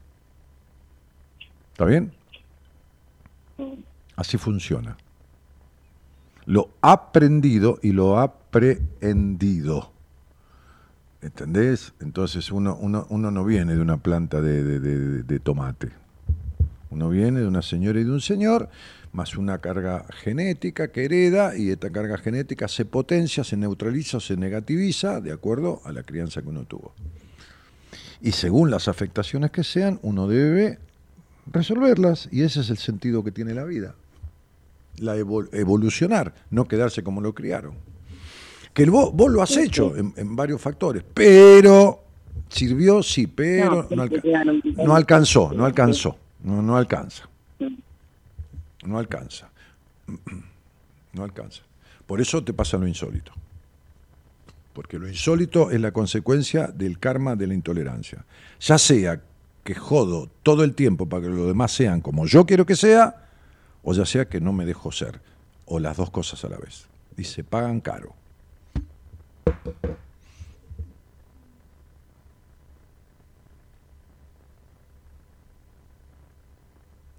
¿Está bien? Así funciona. Lo aprendido y lo aprehendido. ¿Entendés? Entonces uno, uno, uno no viene de una planta de, de tomate. Uno viene de una señora y de un señor, más una carga genética que hereda, y esta carga genética se potencia, se neutraliza se negativiza de acuerdo a la crianza que uno tuvo. Y según las afectaciones que sean, uno debe resolverlas, y ese es el sentido que tiene la vida. La evolucionar, no quedarse como lo criaron. Que vos, vos lo has hecho en, varios factores, pero sirvió, sí, pero no alcanzó, no alcanzó. No, no alcanza. No alcanza. (clears throat) No alcanza. Por eso te pasa lo insólito. Porque lo insólito es la consecuencia del karma de la intolerancia. Ya sea que jodo todo el tiempo para que los demás sean como yo quiero que sea, o ya sea que no me dejo ser, o las dos cosas a la vez. Y se pagan caro.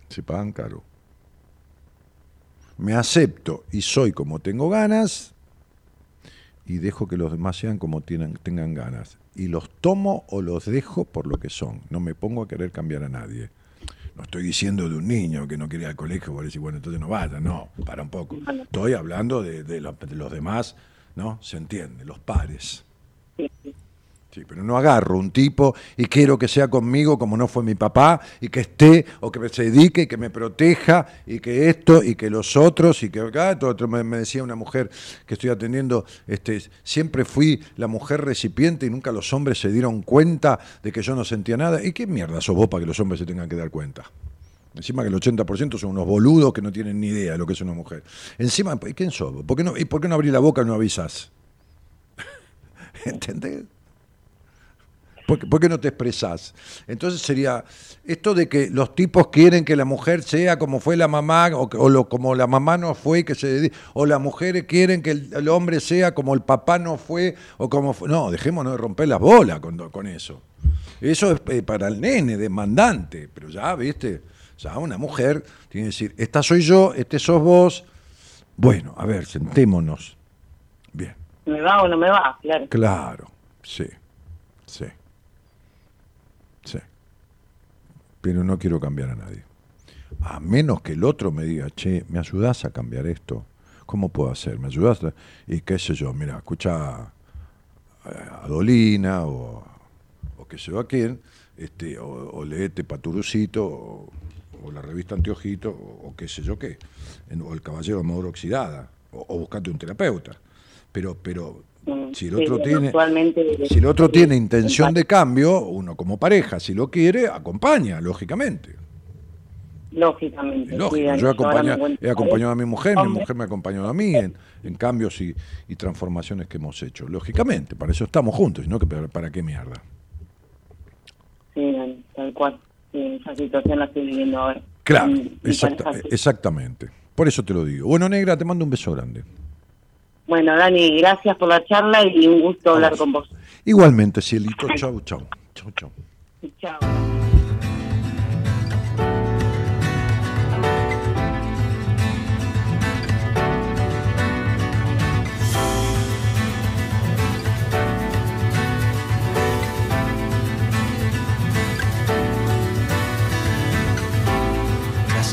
Se pagan caro. Me acepto y soy como tengo ganas y dejo que los demás sean como tienen, tengan ganas. Y los tomo o los dejo por lo que son. No me pongo a querer cambiar a nadie. No estoy diciendo de un niño que no quiere ir al colegio por decir, bueno, entonces no vaya. No, para un poco. Estoy hablando de, de lo- de los demás, ¿no? Se entiende, los pares. Sí, sí. Sí, pero no agarro un tipo y quiero que sea conmigo como no fue mi papá y que esté o que se dedique y que me proteja y que esto y que los otros y que acá, otro. Me, me decía una mujer que estoy atendiendo, este, siempre fui la mujer recipiente y nunca los hombres se dieron cuenta de que yo no sentía nada. ¿Y qué mierda sos vos para que los hombres se tengan que dar cuenta? Encima que el 80% son unos boludos que no tienen ni idea de lo que es una mujer. Encima, ¿y quién sos? ¿Por qué no, ¿Y por qué no abrí la boca y no avisas? (laughs) ¿Entendés? ¿Por qué, no te expresás? Entonces sería esto de que los tipos quieren que la mujer sea como fue la mamá, o, como la mamá no fue, que se o las mujeres quieren que el, hombre sea como el papá no fue, o como fue. No, dejémonos de romper las bolas con, con eso. Eso es eh, para el nene, demandante, pero ya, viste, ya una mujer tiene que decir, esta soy yo, este sos vos. Bueno, a ver, sentémonos. Bien. ¿Me va o no me va? Claro. Claro, sí, sí, sí. Pero no quiero cambiar a nadie. A menos que el otro me diga, che, ¿me ayudás a cambiar esto? ¿Cómo puedo hacer? ¿Me ayudás? a-?" Y qué sé yo, mira, escucha a Dolina o, o qué sé yo a quién, este, o, o leete Paturucito o, o la revista Anteojito o, o qué sé yo qué, en- o el Caballero de Maduro Oxidada, o, o buscate un terapeuta. Pero, pero si el otro tiene si el otro tiene intención de cambio, uno como pareja, si lo quiere, acompaña, lógicamente. Lógicamente. Lógico. Yo encuentro he acompañado a mi mujer, mi mujer me ha acompañado a mí en, en cambios y, y transformaciones que hemos hecho. Lógicamente, para eso estamos juntos, ¿no? Para, qué mierda. Sí, tal cual. Sí, esa situación la estoy viviendo ahora. Claro, exacta- exactamente. Por eso te lo digo. Bueno, Negra, te mando un beso grande. Bueno, Dani, gracias por la charla y un gusto hablar con vos. Igualmente, Cielito. Chau, chau. Chau, chau. Chao.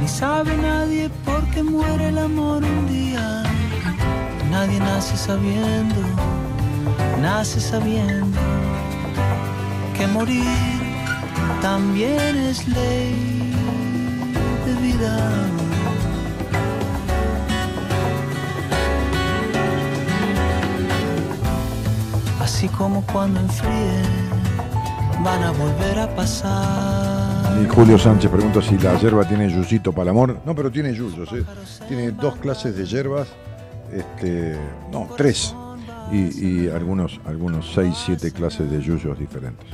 ni sabe nadie por qué muere el amor un día. Nadie nace sabiendo, nace sabiendo que morir también es ley de vida. Así como cuando enfríe, van a volver a pasar. Y Julio Sánchez pregunta si la hierba tiene yuyito para el amor. No, pero tiene yuyos. ¿eh? Tiene dos clases de hierbas. Este, no, tres. Y, y algunos, algunos seis, siete clases de yuyos diferentes.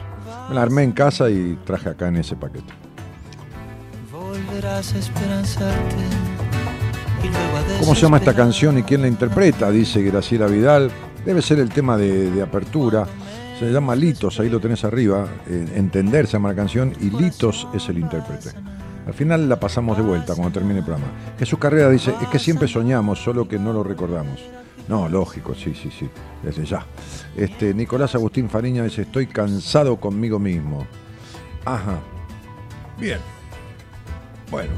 Me la armé en casa y traje acá en ese paquete. Volverás a esperanzarte. ¿Cómo se llama esta canción y quién la interpreta? Dice Graciela Vidal. Debe ser el tema de, de apertura. Se llama Litos, ahí lo tenés arriba. eh, Entender se llama la canción y Litos es el intérprete. Al final la pasamos de vuelta cuando termine el programa. Jesús Carrera dice, es que siempre soñamos, solo que no lo recordamos. No, lógico, sí, sí, sí, desde ya. Este, Nicolás Agustín Fariña dice, estoy cansado conmigo mismo. Ajá. Bien. Bueno,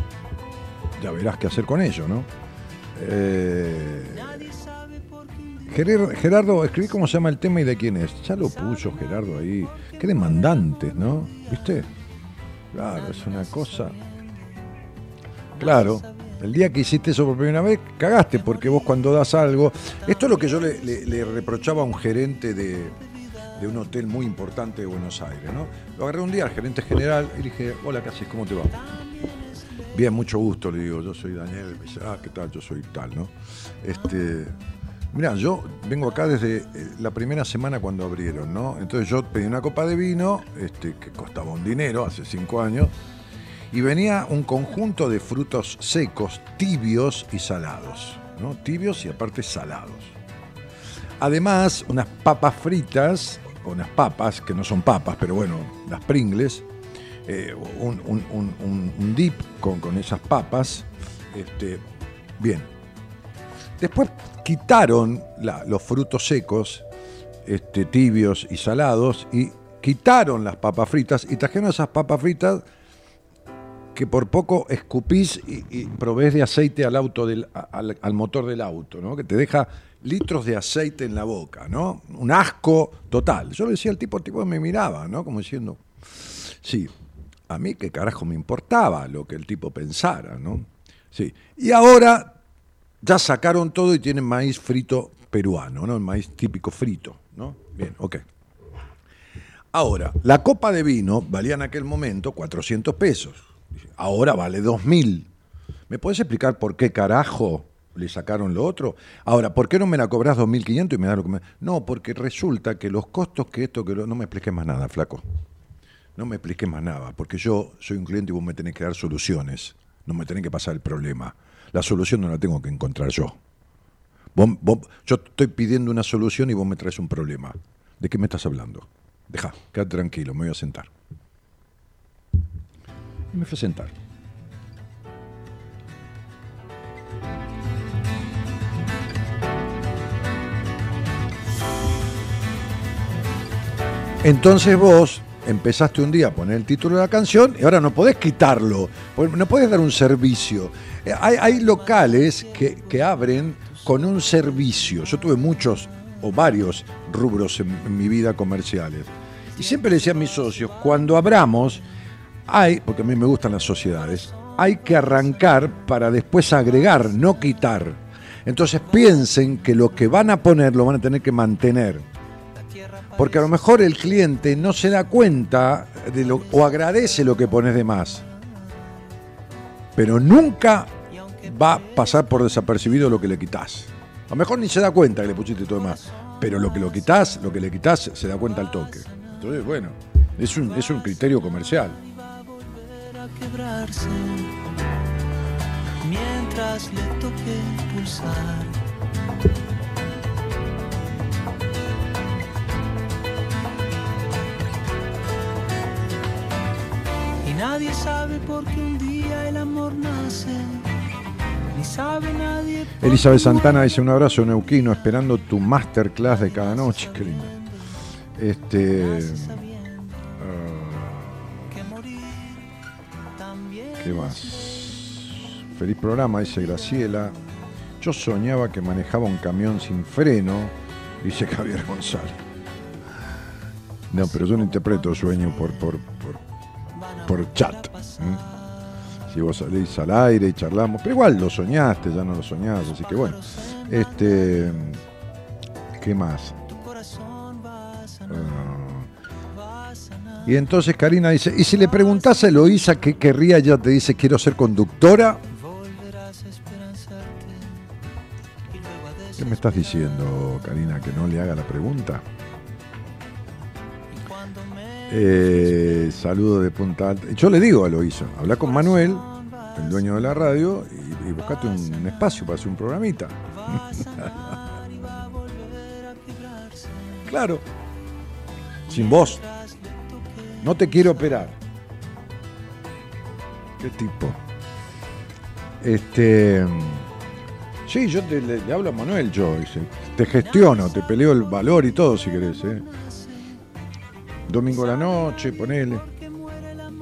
ya verás qué hacer con ello, ¿no? Eh, Gerardo, escribí cómo se llama el tema y de quién es. Ya lo puso Gerardo ahí. Qué demandantes, ¿no? ¿Viste? Claro, es una cosa. Claro, el día que hiciste eso por primera vez, cagaste, porque vos cuando das algo. Esto es lo que yo le, reprochaba a un gerente de, un hotel muy importante de Buenos Aires, ¿no? Lo agarré un día al gerente general y dije, hola, ¿qué haces? ¿Cómo te va? Bien, mucho gusto, le digo, yo soy Daniel. Me dice, ah, ¿qué tal? Yo soy tal, ¿no? Este. Mirá, yo vengo acá desde eh, la primera semana cuando abrieron, ¿no? Entonces yo pedí una copa de vino, este, que costaba un dinero hace cinco años, y venía un conjunto de frutos secos, tibios y salados, ¿no? Tibios y aparte salados. Además, unas papas fritas, o unas papas, que no son papas, pero bueno, las Pringles, eh, un, dip con, con esas papas. Este, bien. Después quitaron los frutos secos, este, tibios y salados, y quitaron las papas fritas y trajeron esas papas fritas que por poco escupís y, y provees de aceite al auto del, al motor del auto, ¿no? Que te deja litros de aceite en la boca, ¿no? Un asco total. Yo le decía al tipo, el tipo me miraba, ¿no? Como diciendo, sí, a mí qué carajo me importaba lo que el tipo pensara, ¿no? Sí. Y ahora ya sacaron todo y tienen maíz frito peruano, ¿no? El maíz típico frito, ¿no? Bien, ok. Ahora, la copa de vino valía en aquel momento 400 pesos. Ahora vale 2.000. ¿Me puedes explicar por qué carajo le sacaron lo otro? Ahora, ¿por qué no me la cobras 2.500 y me das lo que me... No, porque resulta que los costos que esto, que lo... No me expliques más nada, flaco. No me expliques más nada, porque yo soy un cliente y vos me tenés que dar soluciones. No me tenés que pasar el problema. La solución no la tengo que encontrar yo. Yo estoy pidiendo una solución y vos me traes un problema. ¿De qué me estás hablando? Deja, quédate tranquilo, me voy a sentar. Y me fui a sentar. Entonces vos empezaste un día a poner el título de la canción y ahora no podés quitarlo, no podés dar un servicio. Eh, Hay, locales que, que abren con un servicio. Yo tuve muchos o varios rubros en, en mi vida comerciales. Y siempre le decía a mis socios, cuando abramos, hay, porque a mí me gustan las sociedades, hay que arrancar para después agregar, no quitar. Entonces piensen que lo que van a poner lo van a tener que mantener. Porque a lo mejor el cliente no se da cuenta de lo, o agradece lo que pones de más. Pero nunca va a pasar por desapercibido lo que le quitas. A lo mejor ni se da cuenta que le pusiste todo más. Pero lo que lo quitas, lo que le quitas, se da cuenta al toque. Entonces, bueno, es un, es un criterio comercial. mientras le toque pulsar. Y nadie sabe por qué un día el amor nace, Elizabeth Santana dice un abrazo neuquino esperando tu masterclass de cada noche. Qué lindo. Este. ah, que morir también. ¿Qué más? Feliz programa, dice Graciela. Yo soñaba que manejaba un camión sin freno, dice Javier González. No, pero yo no interpreto sueño por, por, por, por chat. ¿m? Si vos salís al aire y charlamos, pero igual lo soñaste, ya no lo soñás, así que bueno. Este, ¿Qué más? Ah. Y entonces Karina dice, ¿y si le preguntás a Eloísa qué querría, ella te dice, quiero ser conductora? ¿Qué me estás diciendo, Karina, que no le haga la pregunta? Eh, saludo de Punta. Yo le digo a Eloísa, habla con Manuel, el dueño de la radio, y, y buscate un, espacio para hacer un programita. (laughs) Claro. Sin voz. No te quiero operar. ¿Qué tipo? Este. Sí, yo te, le, hablo a Manuel, yo. te gestiono, te peleo el valor y todo si querés. ¿eh? Domingo la noche, ponele.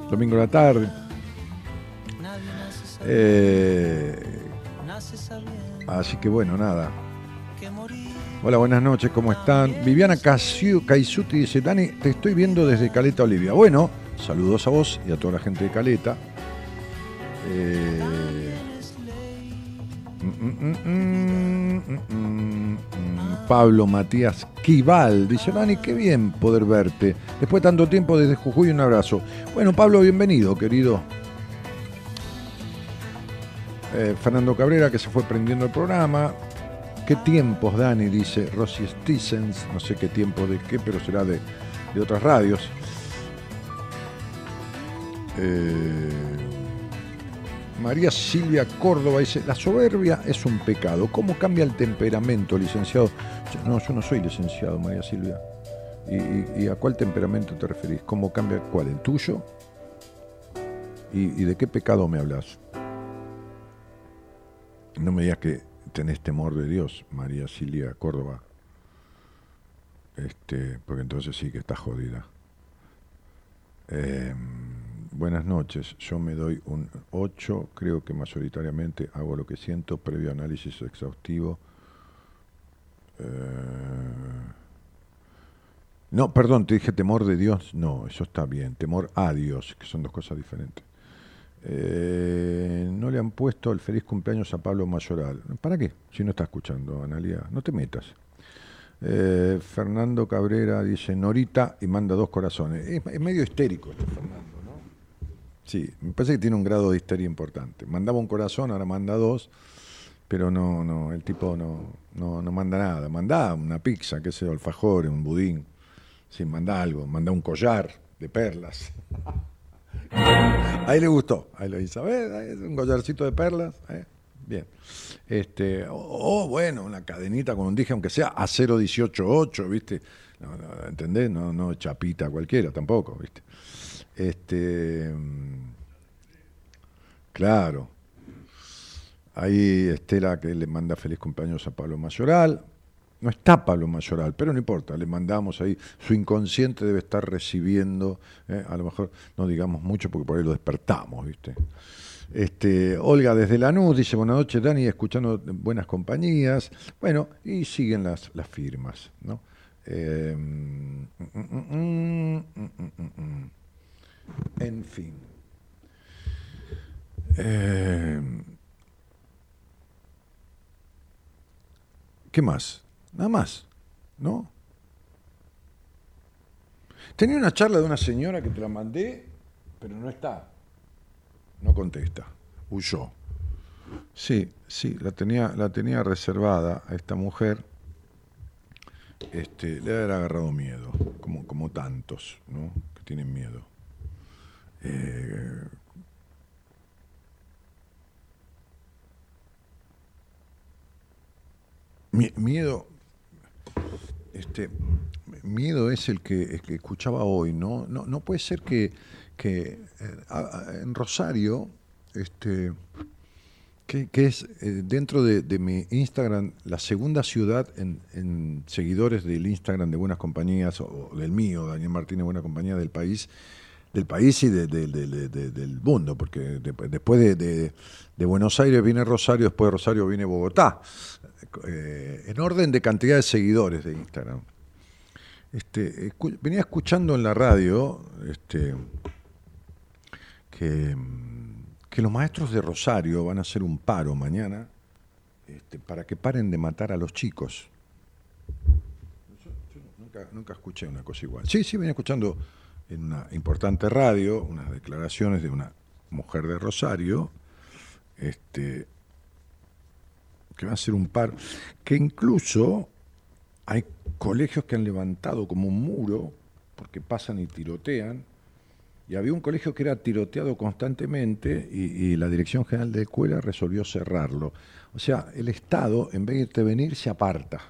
Domingo la tarde. Eh, así que bueno, nada. Hola, buenas noches, ¿cómo están? Viviana Caisuti dice, Dani, te estoy viendo desde Caleta, Olivia. Bueno, saludos a vos y a toda la gente de Caleta. Eh, Pablo Matías Quival dice, Dani, qué bien poder verte. Después de tanto tiempo desde Jujuy, un abrazo. Bueno, Pablo, bienvenido, querido. Eh, Fernando Cabrera, que se fue prendiendo el programa. ¿Qué tiempos, Dani? Dice Rosy Stevens. No sé qué tiempo de qué, pero será de, de otras radios. Eh, María Silvia Córdoba dice, la soberbia es un pecado. ¿Cómo cambia el temperamento, licenciado? No, yo no soy licenciado, María Silvia. ¿Y, a cuál temperamento te referís? ¿Cómo cambia cuál? ¿El tuyo? ¿Y, y de qué pecado me hablas? No me digas que tenés temor de Dios, María Silvia Córdoba. Este, porque entonces sí que estás jodida. Eh, buenas noches, yo me doy un 8, creo que mayoritariamente hago lo que siento, previo análisis exhaustivo. Eh, no, perdón, te dije temor de Dios, no, eso está bien, temor a Dios, que son dos cosas diferentes. Eh, no le han puesto el feliz cumpleaños a Pablo Mayoral. ¿Para qué? Si no está escuchando, Analia, no te metas. Eh, Fernando Cabrera dice Norita y manda dos corazones. Es, es medio histérico Fernando. Sí, me parece que tiene un grado de histeria importante. Mandaba un corazón, ahora manda dos, pero no, no, el tipo no, no, no manda nada. Manda una pizza, qué sé yo, alfajores, un budín. Sí, manda algo, manda un collar de perlas. (laughs) Ahí le gustó, ahí lo dice, a ver, ahí es un collarcito de perlas, eh, bien. Este, o, o, bueno, una cadenita con un dije, aunque sea a 0188, ¿viste? No, no, ¿Entendés? No, no chapita cualquiera tampoco, ¿viste? Este, claro. Ahí Estela que le manda feliz cumpleaños a Pablo Mayoral. No está Pablo Mayoral, pero no importa, le mandamos ahí. Su inconsciente debe estar recibiendo, eh, a lo mejor no digamos mucho porque por ahí lo despertamos, ¿viste? Este, Olga desde Lanús dice, buenas noches Dani, escuchando buenas compañías. Bueno, y siguen las, las firmas, ¿no? Mm, mm, mm, mm. En fin. Eh, ¿Qué más? Nada más, ¿no? Tenía una charla de una señora que te la mandé, pero no está. No contesta. Huyó. Sí, sí, la tenía, la tenía reservada a esta mujer. Este, le haber agarrado miedo, como, como tantos, ¿no? Que tienen miedo. Eh, mi- miedo, este, miedo es el que, que escuchaba hoy, ¿no? No, no puede ser que, que eh, en Rosario, este, que, que es eh, dentro de, de mi Instagram la segunda ciudad en, en seguidores del Instagram de Buenas Compañías, o del mío, Daniel Martínez Buena Compañía del país, del país y de- de- de- de- de- del mundo, porque de- después de, Buenos Aires viene Rosario, después de Rosario viene Bogotá, eh, en orden de cantidad de seguidores de Instagram. Este, venía escuchando en la radio este, que, que los maestros de Rosario van a hacer un paro mañana este, para que paren de matar a los chicos. Yo nunca, nunca escuché una cosa igual. Sí, sí, venía escuchando en una importante radio unas declaraciones de una mujer de Rosario este, que va a hacer un paro, que incluso hay colegios que han levantado como un muro porque pasan y tirotean. Y había un colegio que era tiroteado constantemente y, y la Dirección General de Escuela resolvió cerrarlo. O sea, el Estado, en vez de intervenir, se aparta.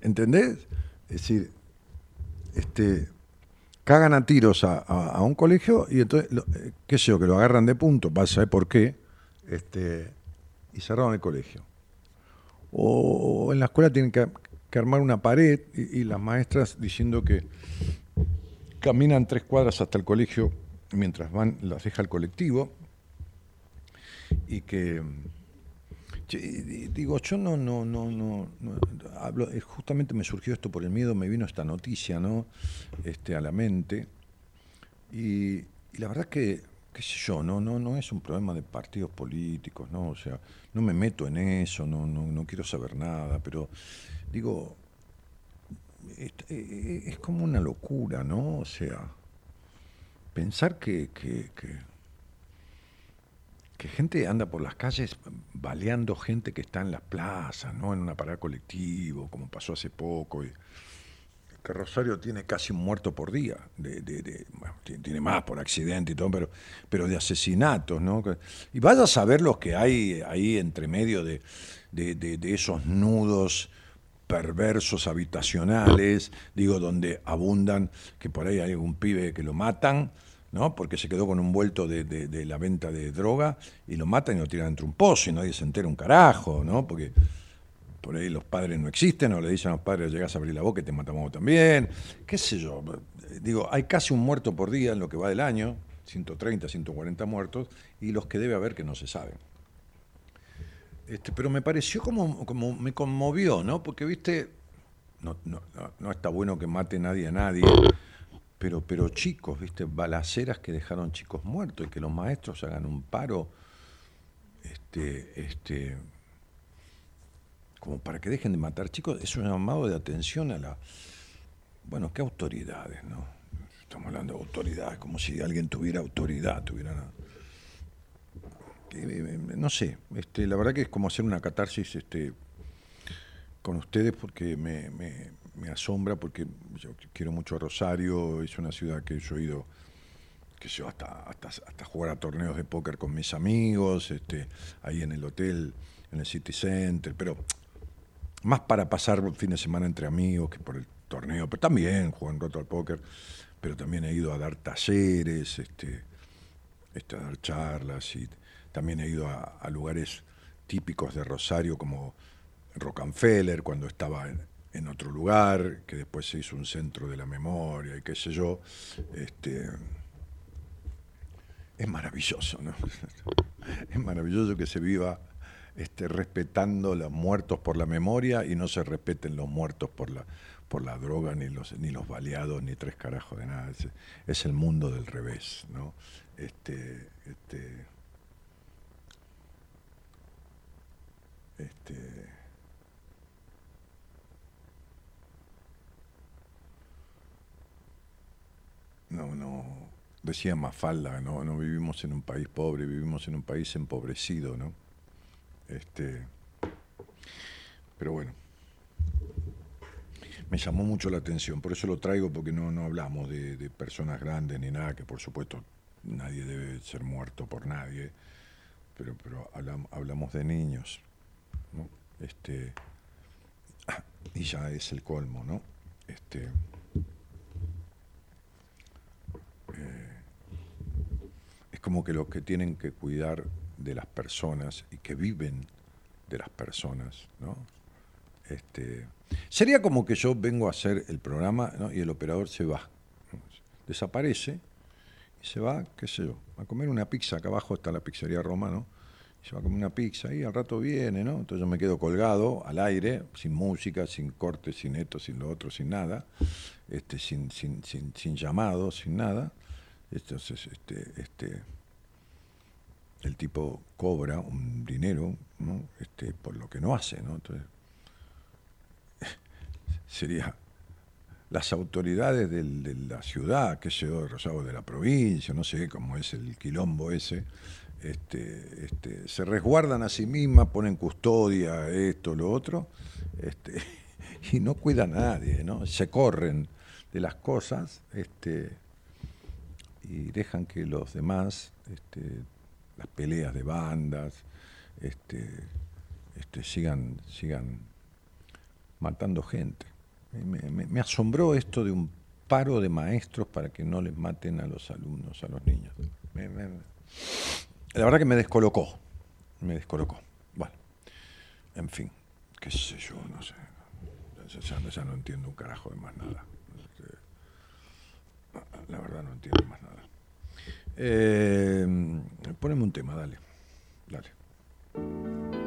¿Entendés? Es decir, este, cagan a tiros a, un colegio y entonces, eh, qué sé yo, que lo agarran de punto, vas a saber por qué, este, y cerraron el colegio. O, en la escuela tienen que, armar una pared y, las maestras diciendo que caminan tres cuadras hasta el colegio mientras van, las deja el colectivo y que digo, yo no, no, no, no, hablo, eh, justamente me surgió esto por el miedo, me vino esta noticia, ¿no? Este, a la mente. Y, la verdad que, qué sé yo, no, no, no es un problema de partidos políticos, ¿no? O sea, no me meto en eso, no, no, no quiero saber nada, pero digo, es, eh, es como una locura, ¿no? O sea, pensar que, que, que que gente anda por las calles baleando gente que está en las plazas, ¿no? En una parada colectivo, como pasó hace poco. Que Rosario tiene casi un muerto por día, de, tiene más por accidente y todo, pero, pero de asesinatos, ¿no? Y vaya a saber los que hay ahí entre medio de, de esos nudos perversos habitacionales, digo, donde abundan, que por ahí hay algún pibe que lo matan, ¿no? porque se quedó con un vuelto de, la venta de droga y lo matan y lo tiran entre un pozo y nadie se entera un carajo, ¿no? porque por ahí los padres no existen o le dicen a los padres llegas a abrir la boca y te matamos también, qué sé yo. Digo, hay casi un muerto por día en lo que va del año, 130, 140 muertos, y los que debe haber que no se saben. Este, pero me pareció como, como me conmovió, ¿no? Porque, viste, no, no, no está bueno que mate nadie a nadie, pero, pero chicos, ¿viste? Balaceras que dejaron chicos muertos y que los maestros hagan un paro, este, este, como para que dejen de matar chicos, es un llamado de atención a la. Bueno, ¿qué autoridades, no? Estamos hablando de autoridades, como si alguien tuviera autoridad, tuviera. No sé, este, la verdad que es como hacer una catarsis este, con ustedes porque me asombra porque yo quiero mucho Rosario, es una ciudad que yo he ido que yo hasta, hasta, hasta jugar a torneos de póker con mis amigos, este, ahí en el hotel, en el City Center, pero más para pasar un fin de semana entre amigos que por el torneo, pero también juego un rato al póker, pero también he ido a dar talleres, este, este, a dar charlas y también he ido a, a lugares típicos de Rosario como Rockefeller cuando estaba en, en otro lugar, que después se hizo un centro de la memoria y qué sé yo. Este, es maravilloso, ¿no? (laughs) Es maravilloso que se viva este, respetando los muertos por la memoria y no se respeten los muertos por la, por la droga, ni los, ni los baleados, ni tres carajos de nada. Es, es el mundo del revés, ¿no? Este, este, este, no, no, decía Mafalda, no, no vivimos en un país pobre, vivimos en un país empobrecido, ¿no? Este, pero bueno, me llamó mucho la atención, por eso lo traigo, porque no, no hablamos de, personas grandes ni nada, que por supuesto nadie debe ser muerto por nadie, pero, pero hablamos, de niños, ¿no? Este, y ya es el colmo, ¿no? Este, es como que los que tienen que cuidar de las personas y que viven de las personas, ¿no? Este, sería como que yo vengo a hacer el programa y el operador se va, desaparece y se va, qué sé yo, a comer una pizza, acá abajo está la pizzería Roma, se va a comer una pizza y al rato viene, ¿no? Entonces yo me quedo colgado al aire, sin música, sin corte, sin esto, sin lo otro, sin nada, este, sin, sin, sin, sin llamado, sin nada. Entonces, este, este, el tipo cobra un dinero ¿no? este, por lo que no hace. ¿no? Entonces, (laughs) sería las autoridades de la ciudad, qué sé yo, de Rosario, de la provincia, no sé cómo es el quilombo ese, este, este, se resguardan a sí mismas, ponen custodia, esto, lo otro, este, (laughs) y no cuidan a nadie, ¿no? Se corren de las cosas, este, y dejan que los demás, este, las peleas de bandas, este, este, sigan, sigan matando gente. Me, asombró esto de un paro de maestros para que no les maten a los alumnos, a los niños. Me- la verdad que me descolocó, me descolocó. Bueno, en fin, qué sé yo, no sé. Ya- ya no entiendo un carajo de más nada. La verdad no entiendo más nada. Eh, poneme un tema, dale. Dale.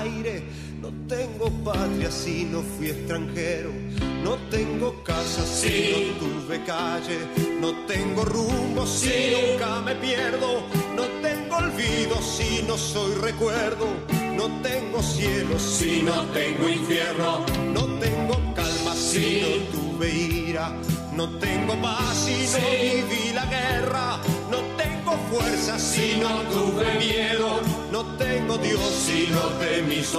Aire. No tengo patria si no fui extranjero. No tengo casa si no tuve calle. No tengo rumbo si nunca me pierdo. No tengo olvido si no soy recuerdo. No tengo cielo si no tengo infierno. No tengo calma si no tuve ira. No tengo paz si no viví la guerra. Fuerza si no tuve miedo. No tengo Dios si no temí su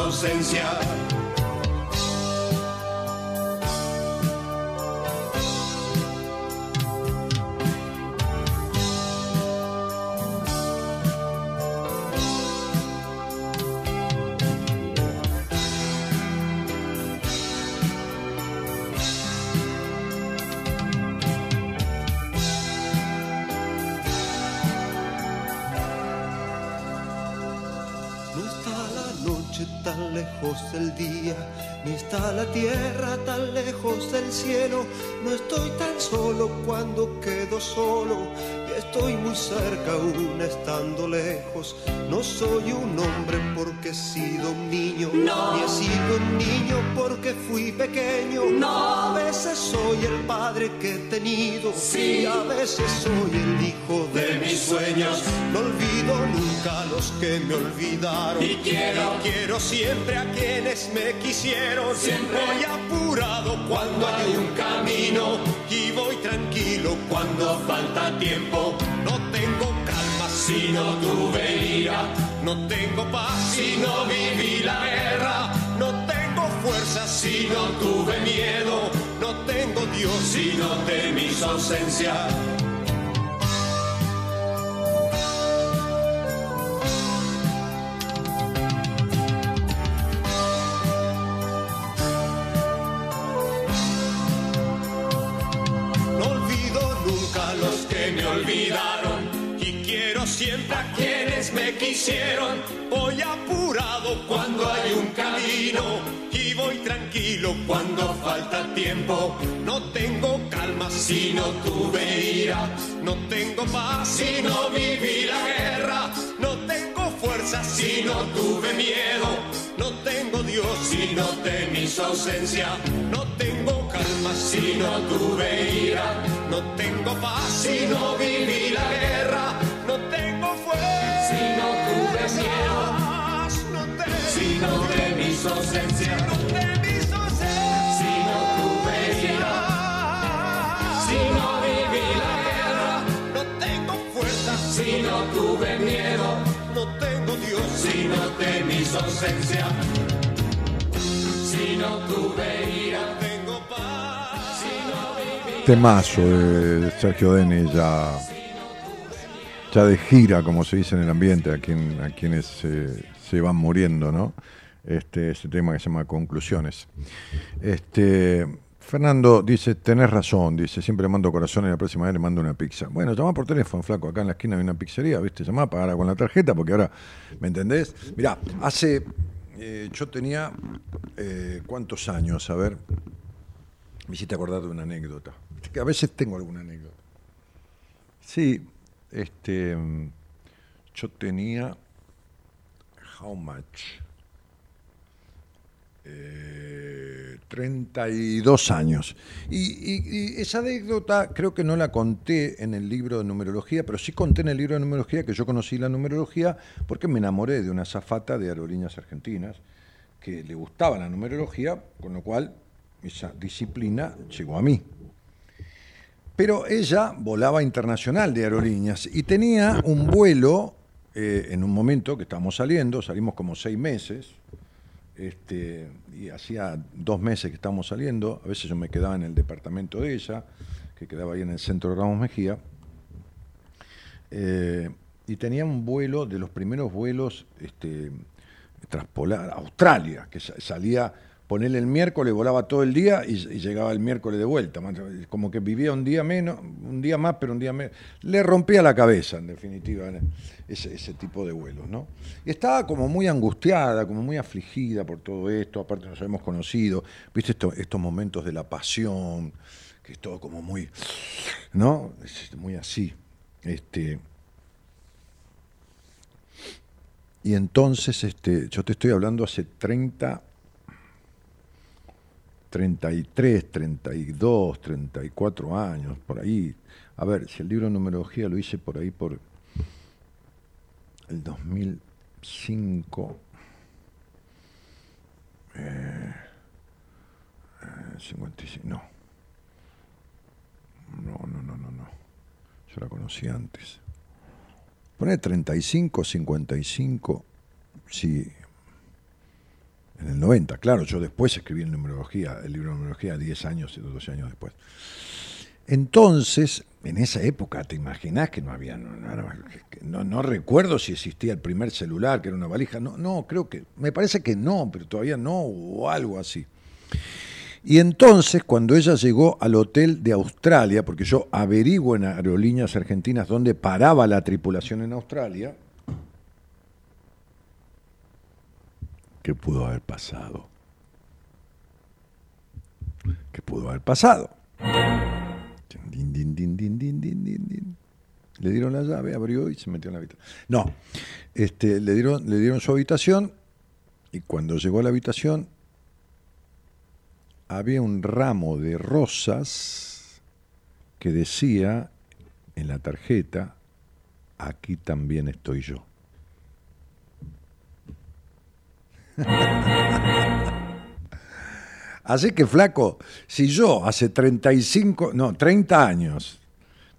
está la tierra tan lejos del cielo. No estoy tan solo cuando quedo solo, y estoy muy cerca aún estando lejos. No soy un hombre porque he sido un niño, ni he sido un niño porque fui pequeño. Veces soy el padre que he tenido, y a veces soy el hijo de mis sueños. No olvido nunca a los que me olvidaron. Y quiero, quiero siempre a quienes me quisieron. Siempre voy apurado cuando hay un camino y voy tranquilo cuando falta tiempo. No tengo calma si no tuve ira. No tengo paz si no viví la guerra. No tengo fuerza si no tuve miedo. No tengo Dios si no temí su ausencia. No olvido nunca a los que me olvidaron y quiero siempre a quienes me quisieron. Voy apurado cuando hay un camino y voy tranquilo cuando falta tiempo. No tengo calma si no tuve ira, no tengo paz si no viví la guerra, no tengo fuerza si no tuve miedo, no tengo Dios si no temí su ausencia, no tengo calma si no tuve ira, no tengo paz si no viví la guerra, no tengo fuerza si no tuve miedo, no tengo, si si no tuve ira, si no viví la guerra, no tengo fuerza si no tuve miedo, no tengo Dios si no temí su ausencia. Si no tuve ira, tengo paz. Si no viví Temazo de Sergio Denis ya, ya de gira, como se dice en el ambiente, a, quien, a quienes eh, se van muriendo, ¿no? Este, ese tema que se llama Conclusiones. Este, Fernando dice, tenés razón, dice, siempre le mando corazón y la próxima vez le mando una pizza. Bueno, llama por teléfono, flaco, acá en la esquina hay una pizzería, ¿viste? Llamá, pagar con la tarjeta, porque ahora, ¿me entendés? Mirá, hace, eh, yo tenía, eh, ¿cuántos años? A ver, me hiciste acordar de una anécdota. A veces tengo alguna anécdota. Sí, este, yo tenía, how much? Eh, 32 años. Y, y- y esa anécdota creo que no la conté en el libro de numerología, pero sí conté en el libro de numerología que yo conocí la numerología porque me enamoré de una zafata de aerolíneas argentinas que le gustaba la numerología, con lo cual esa disciplina llegó a mí. Pero ella volaba internacional de aerolíneas y tenía un vuelo eh, en un momento que estábamos saliendo, salimos como seis meses, este, y hacía dos meses que estábamos saliendo, a veces yo me quedaba en el departamento de ella, que quedaba ahí en el centro de Ramos Mejía, eh, y tenía un vuelo de los primeros vuelos este, transpolar Australia, que sa- salía, ponerle el miércoles, volaba todo el día y, llegaba el miércoles de vuelta. Como que vivía un día menos, un día más, pero un día menos. Le rompía la cabeza, en definitiva, ese, ese tipo de vuelos, ¿no? Y estaba como muy angustiada, como muy afligida por todo esto, aparte nos habíamos conocido, viste esto- estos momentos de la pasión, que es todo como muy, ¿no? Es muy así. Este, y entonces, este, yo te estoy hablando hace 30, 33, 32, 34 años, por ahí. A ver, si el libro de numerología lo hice por ahí por el 2005. Eh, eh, 55, no. No, no, no, no, no. Yo la conocí antes. Pone 35, 55, sí. En el 90, claro, yo después escribí en numerología, el libro de numerología 10 años, 12 años después. Entonces, en esa época, ¿te imaginás que no había, no, no, no, recuerdo si existía el primer celular, que era una valija, no, no, creo que, me parece que no, pero todavía no, o algo así. Y entonces, cuando ella llegó al hotel de Australia, porque yo averiguo en aerolíneas argentinas dónde paraba la tripulación en Australia, ¿qué pudo haber pasado? ¿Qué pudo haber pasado? Le dieron la llave, abrió y se metió en la habitación. No, este, le, dieron, le dieron su habitación y cuando llegó a la habitación había un ramo de rosas que decía en la tarjeta, aquí también estoy yo. Así que, flaco, si yo hace 35, no, 30 años,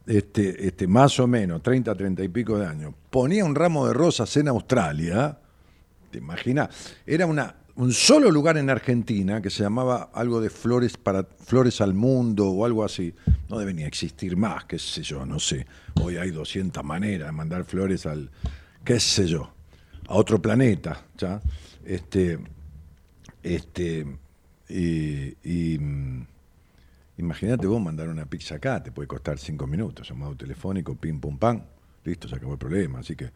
este, este, más o menos, 30, 30 y pico de años, ponía un ramo de rosas en Australia, ¿te imaginas? Era un solo lugar en Argentina que se llamaba algo de flores para flores al mundo o algo así. No debe ni existir más, qué sé yo, no sé. Hoy hay 200 maneras de mandar flores al, qué sé yo, a otro planeta, ¿ya? Este, este, y, mm, imagínate vos mandar una pizza acá, te puede costar cinco minutos, llamado telefónico, pim, pum, pam, listo, se acabó el problema. Así que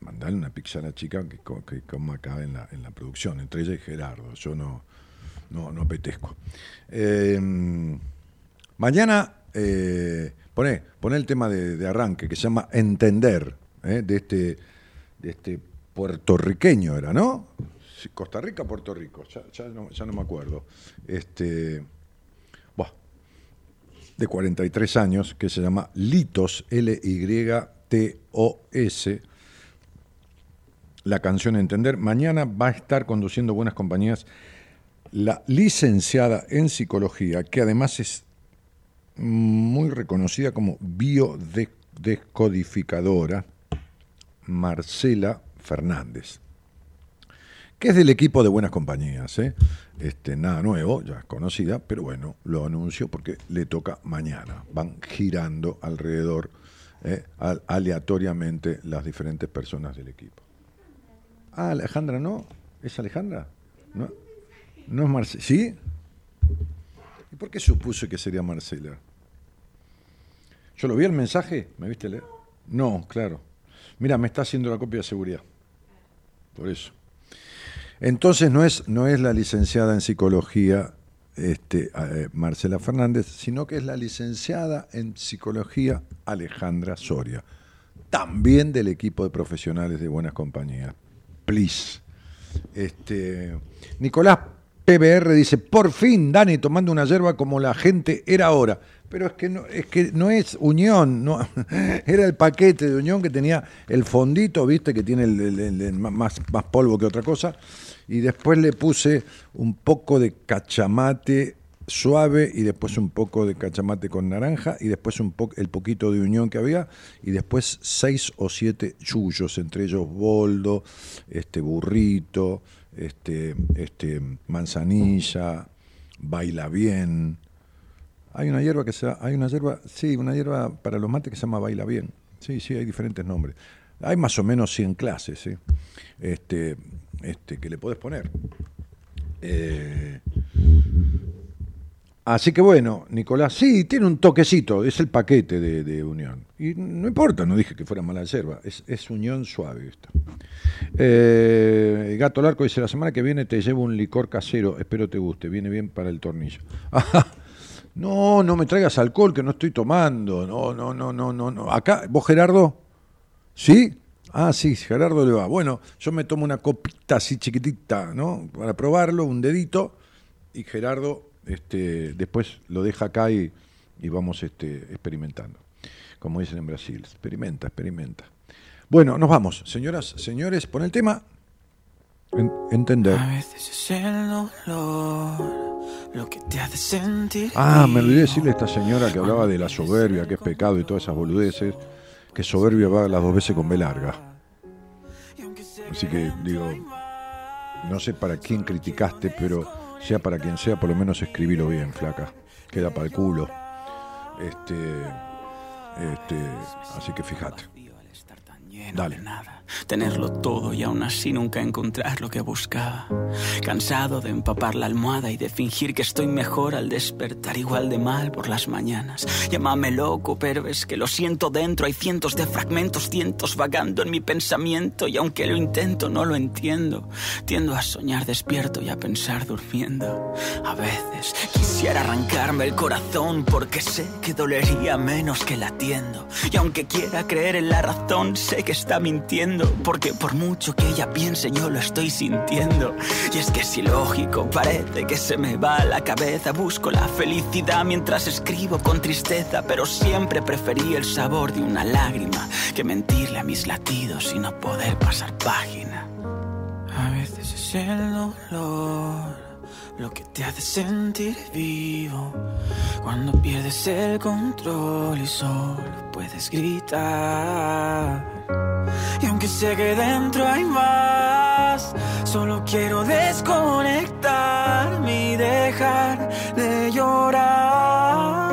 mandarle una pizza a la chica que, que acá en la, en la producción, entre ella y Gerardo. Yo no, no, no apetezco. Eh, mañana eh, poné, el tema de, de arranque que se llama Entender, eh, de este, de este puertorriqueño era, ¿no? Costa Rica, Puerto Rico, ya, ya no, ya no me acuerdo. Este, buah, de 43 años, que se llama Litos, L-Y-T-O-S, la canción Entender. Mañana va a estar conduciendo Buenas Compañías la licenciada en psicología, que además es muy reconocida como biodescodificadora, Marcela Fernández, que es del equipo de Buenas Compañías. ¿eh? Este, nada nuevo, ya es conocida, pero bueno, lo anuncio porque le toca mañana. Van girando alrededor, ¿eh? al- aleatoriamente, las diferentes personas del equipo. Ah, Alejandra, ¿no? ¿Es Alejandra? No, no es Marcela. ¿Sí? ¿Y por qué supuse que sería Marcela? ¿Yo lo vi el mensaje? ¿Me viste leer? No, claro. Mira, me está haciendo la copia de seguridad. Por eso. Entonces no es, no es la licenciada en psicología este, eh, Marcela Fernández, sino que es la licenciada en psicología Alejandra Soria, también del equipo de profesionales de Buenas Compañías. Please. Este, Nicolás PBR dice, por fin, Dani, tomando una yerba como la gente era ahora. Pero es que no es, que no es unión, (laughs) era el paquete de unión que tenía el fondito, viste, que tiene más, más polvo que otra cosa. Y después le puse un poco de cachamate suave y después un poco de cachamate con naranja y después un po el poquito de unión que había y después seis o siete yuyos, entre ellos boldo, este burrito, este, este manzanilla, baila bien. Hay una hierba que se hay una hierba, sí, una hierba para los mates que se llama baila bien. Sí, sí, hay diferentes nombres. Hay más o menos 100 clases, ¿sí? Este, este, que le podés poner. Eh, Así que bueno, Nicolás, sí, tiene un toquecito, es el paquete de, de unión. Y no importa, no dije que fuera mala yerba, es, es unión suave esta. Eh, Gato Larco dice, la semana que viene te llevo un licor casero, espero te guste, viene bien para el tornillo. (laughs) No, no me traigas alcohol que no estoy tomando, no, no, no, no, no, no. Acá, vos Gerardo, ¿sí? Ah, sí, Gerardo le va. Bueno, yo me tomo una copita así chiquitita, ¿no? Para probarlo, un dedito, y Gerardo este, después lo deja acá y, y vamos este, experimentando. Como dicen en Brasil, experimenta, experimenta. Bueno, nos vamos. Señoras, señores, pon el tema. En- entender. A veces es el dolor lo que te hace sentir. Ah, me olvidé decirle a esta señora que hablaba de la soberbia, que es pecado y todas esas boludeces, que soberbia va las dos veces con B larga. Así que digo, no sé para quién criticaste, pero sea para quien sea, por lo menos escribilo bien, flaca. Queda para el culo. Este, este, así que fíjate. Dale. Tenerlo todo y aún así nunca encontrar lo que buscaba. Cansado de empapar la almohada y de fingir que estoy mejor al despertar igual de mal por las mañanas. Llámame loco, pero que lo siento dentro. Hay cientos de fragmentos, cientos vagando en mi pensamiento y aunque lo intento no lo entiendo. Tiendo a soñar despierto y a pensar durmiendo. A veces quisiera arrancarme el corazón porque sé que dolería menos que latiendo. Y aunque quiera creer en la razón, sé que está Porque por mucho que ella piense, yo lo estoy sintiendo. Y es que es ilógico, parece que se me va la cabeza. Busco la felicidad mientras escribo con tristeza. Pero siempre preferí el sabor de una lágrima que mentirle a mis latidos y no poder pasar página. A veces es el dolor lo que te hace sentir vivo. Cuando pierdes el control y solo puedes gritar. Y aunque sé que dentro hay más, solo quiero desconectarme y dejar de llorar.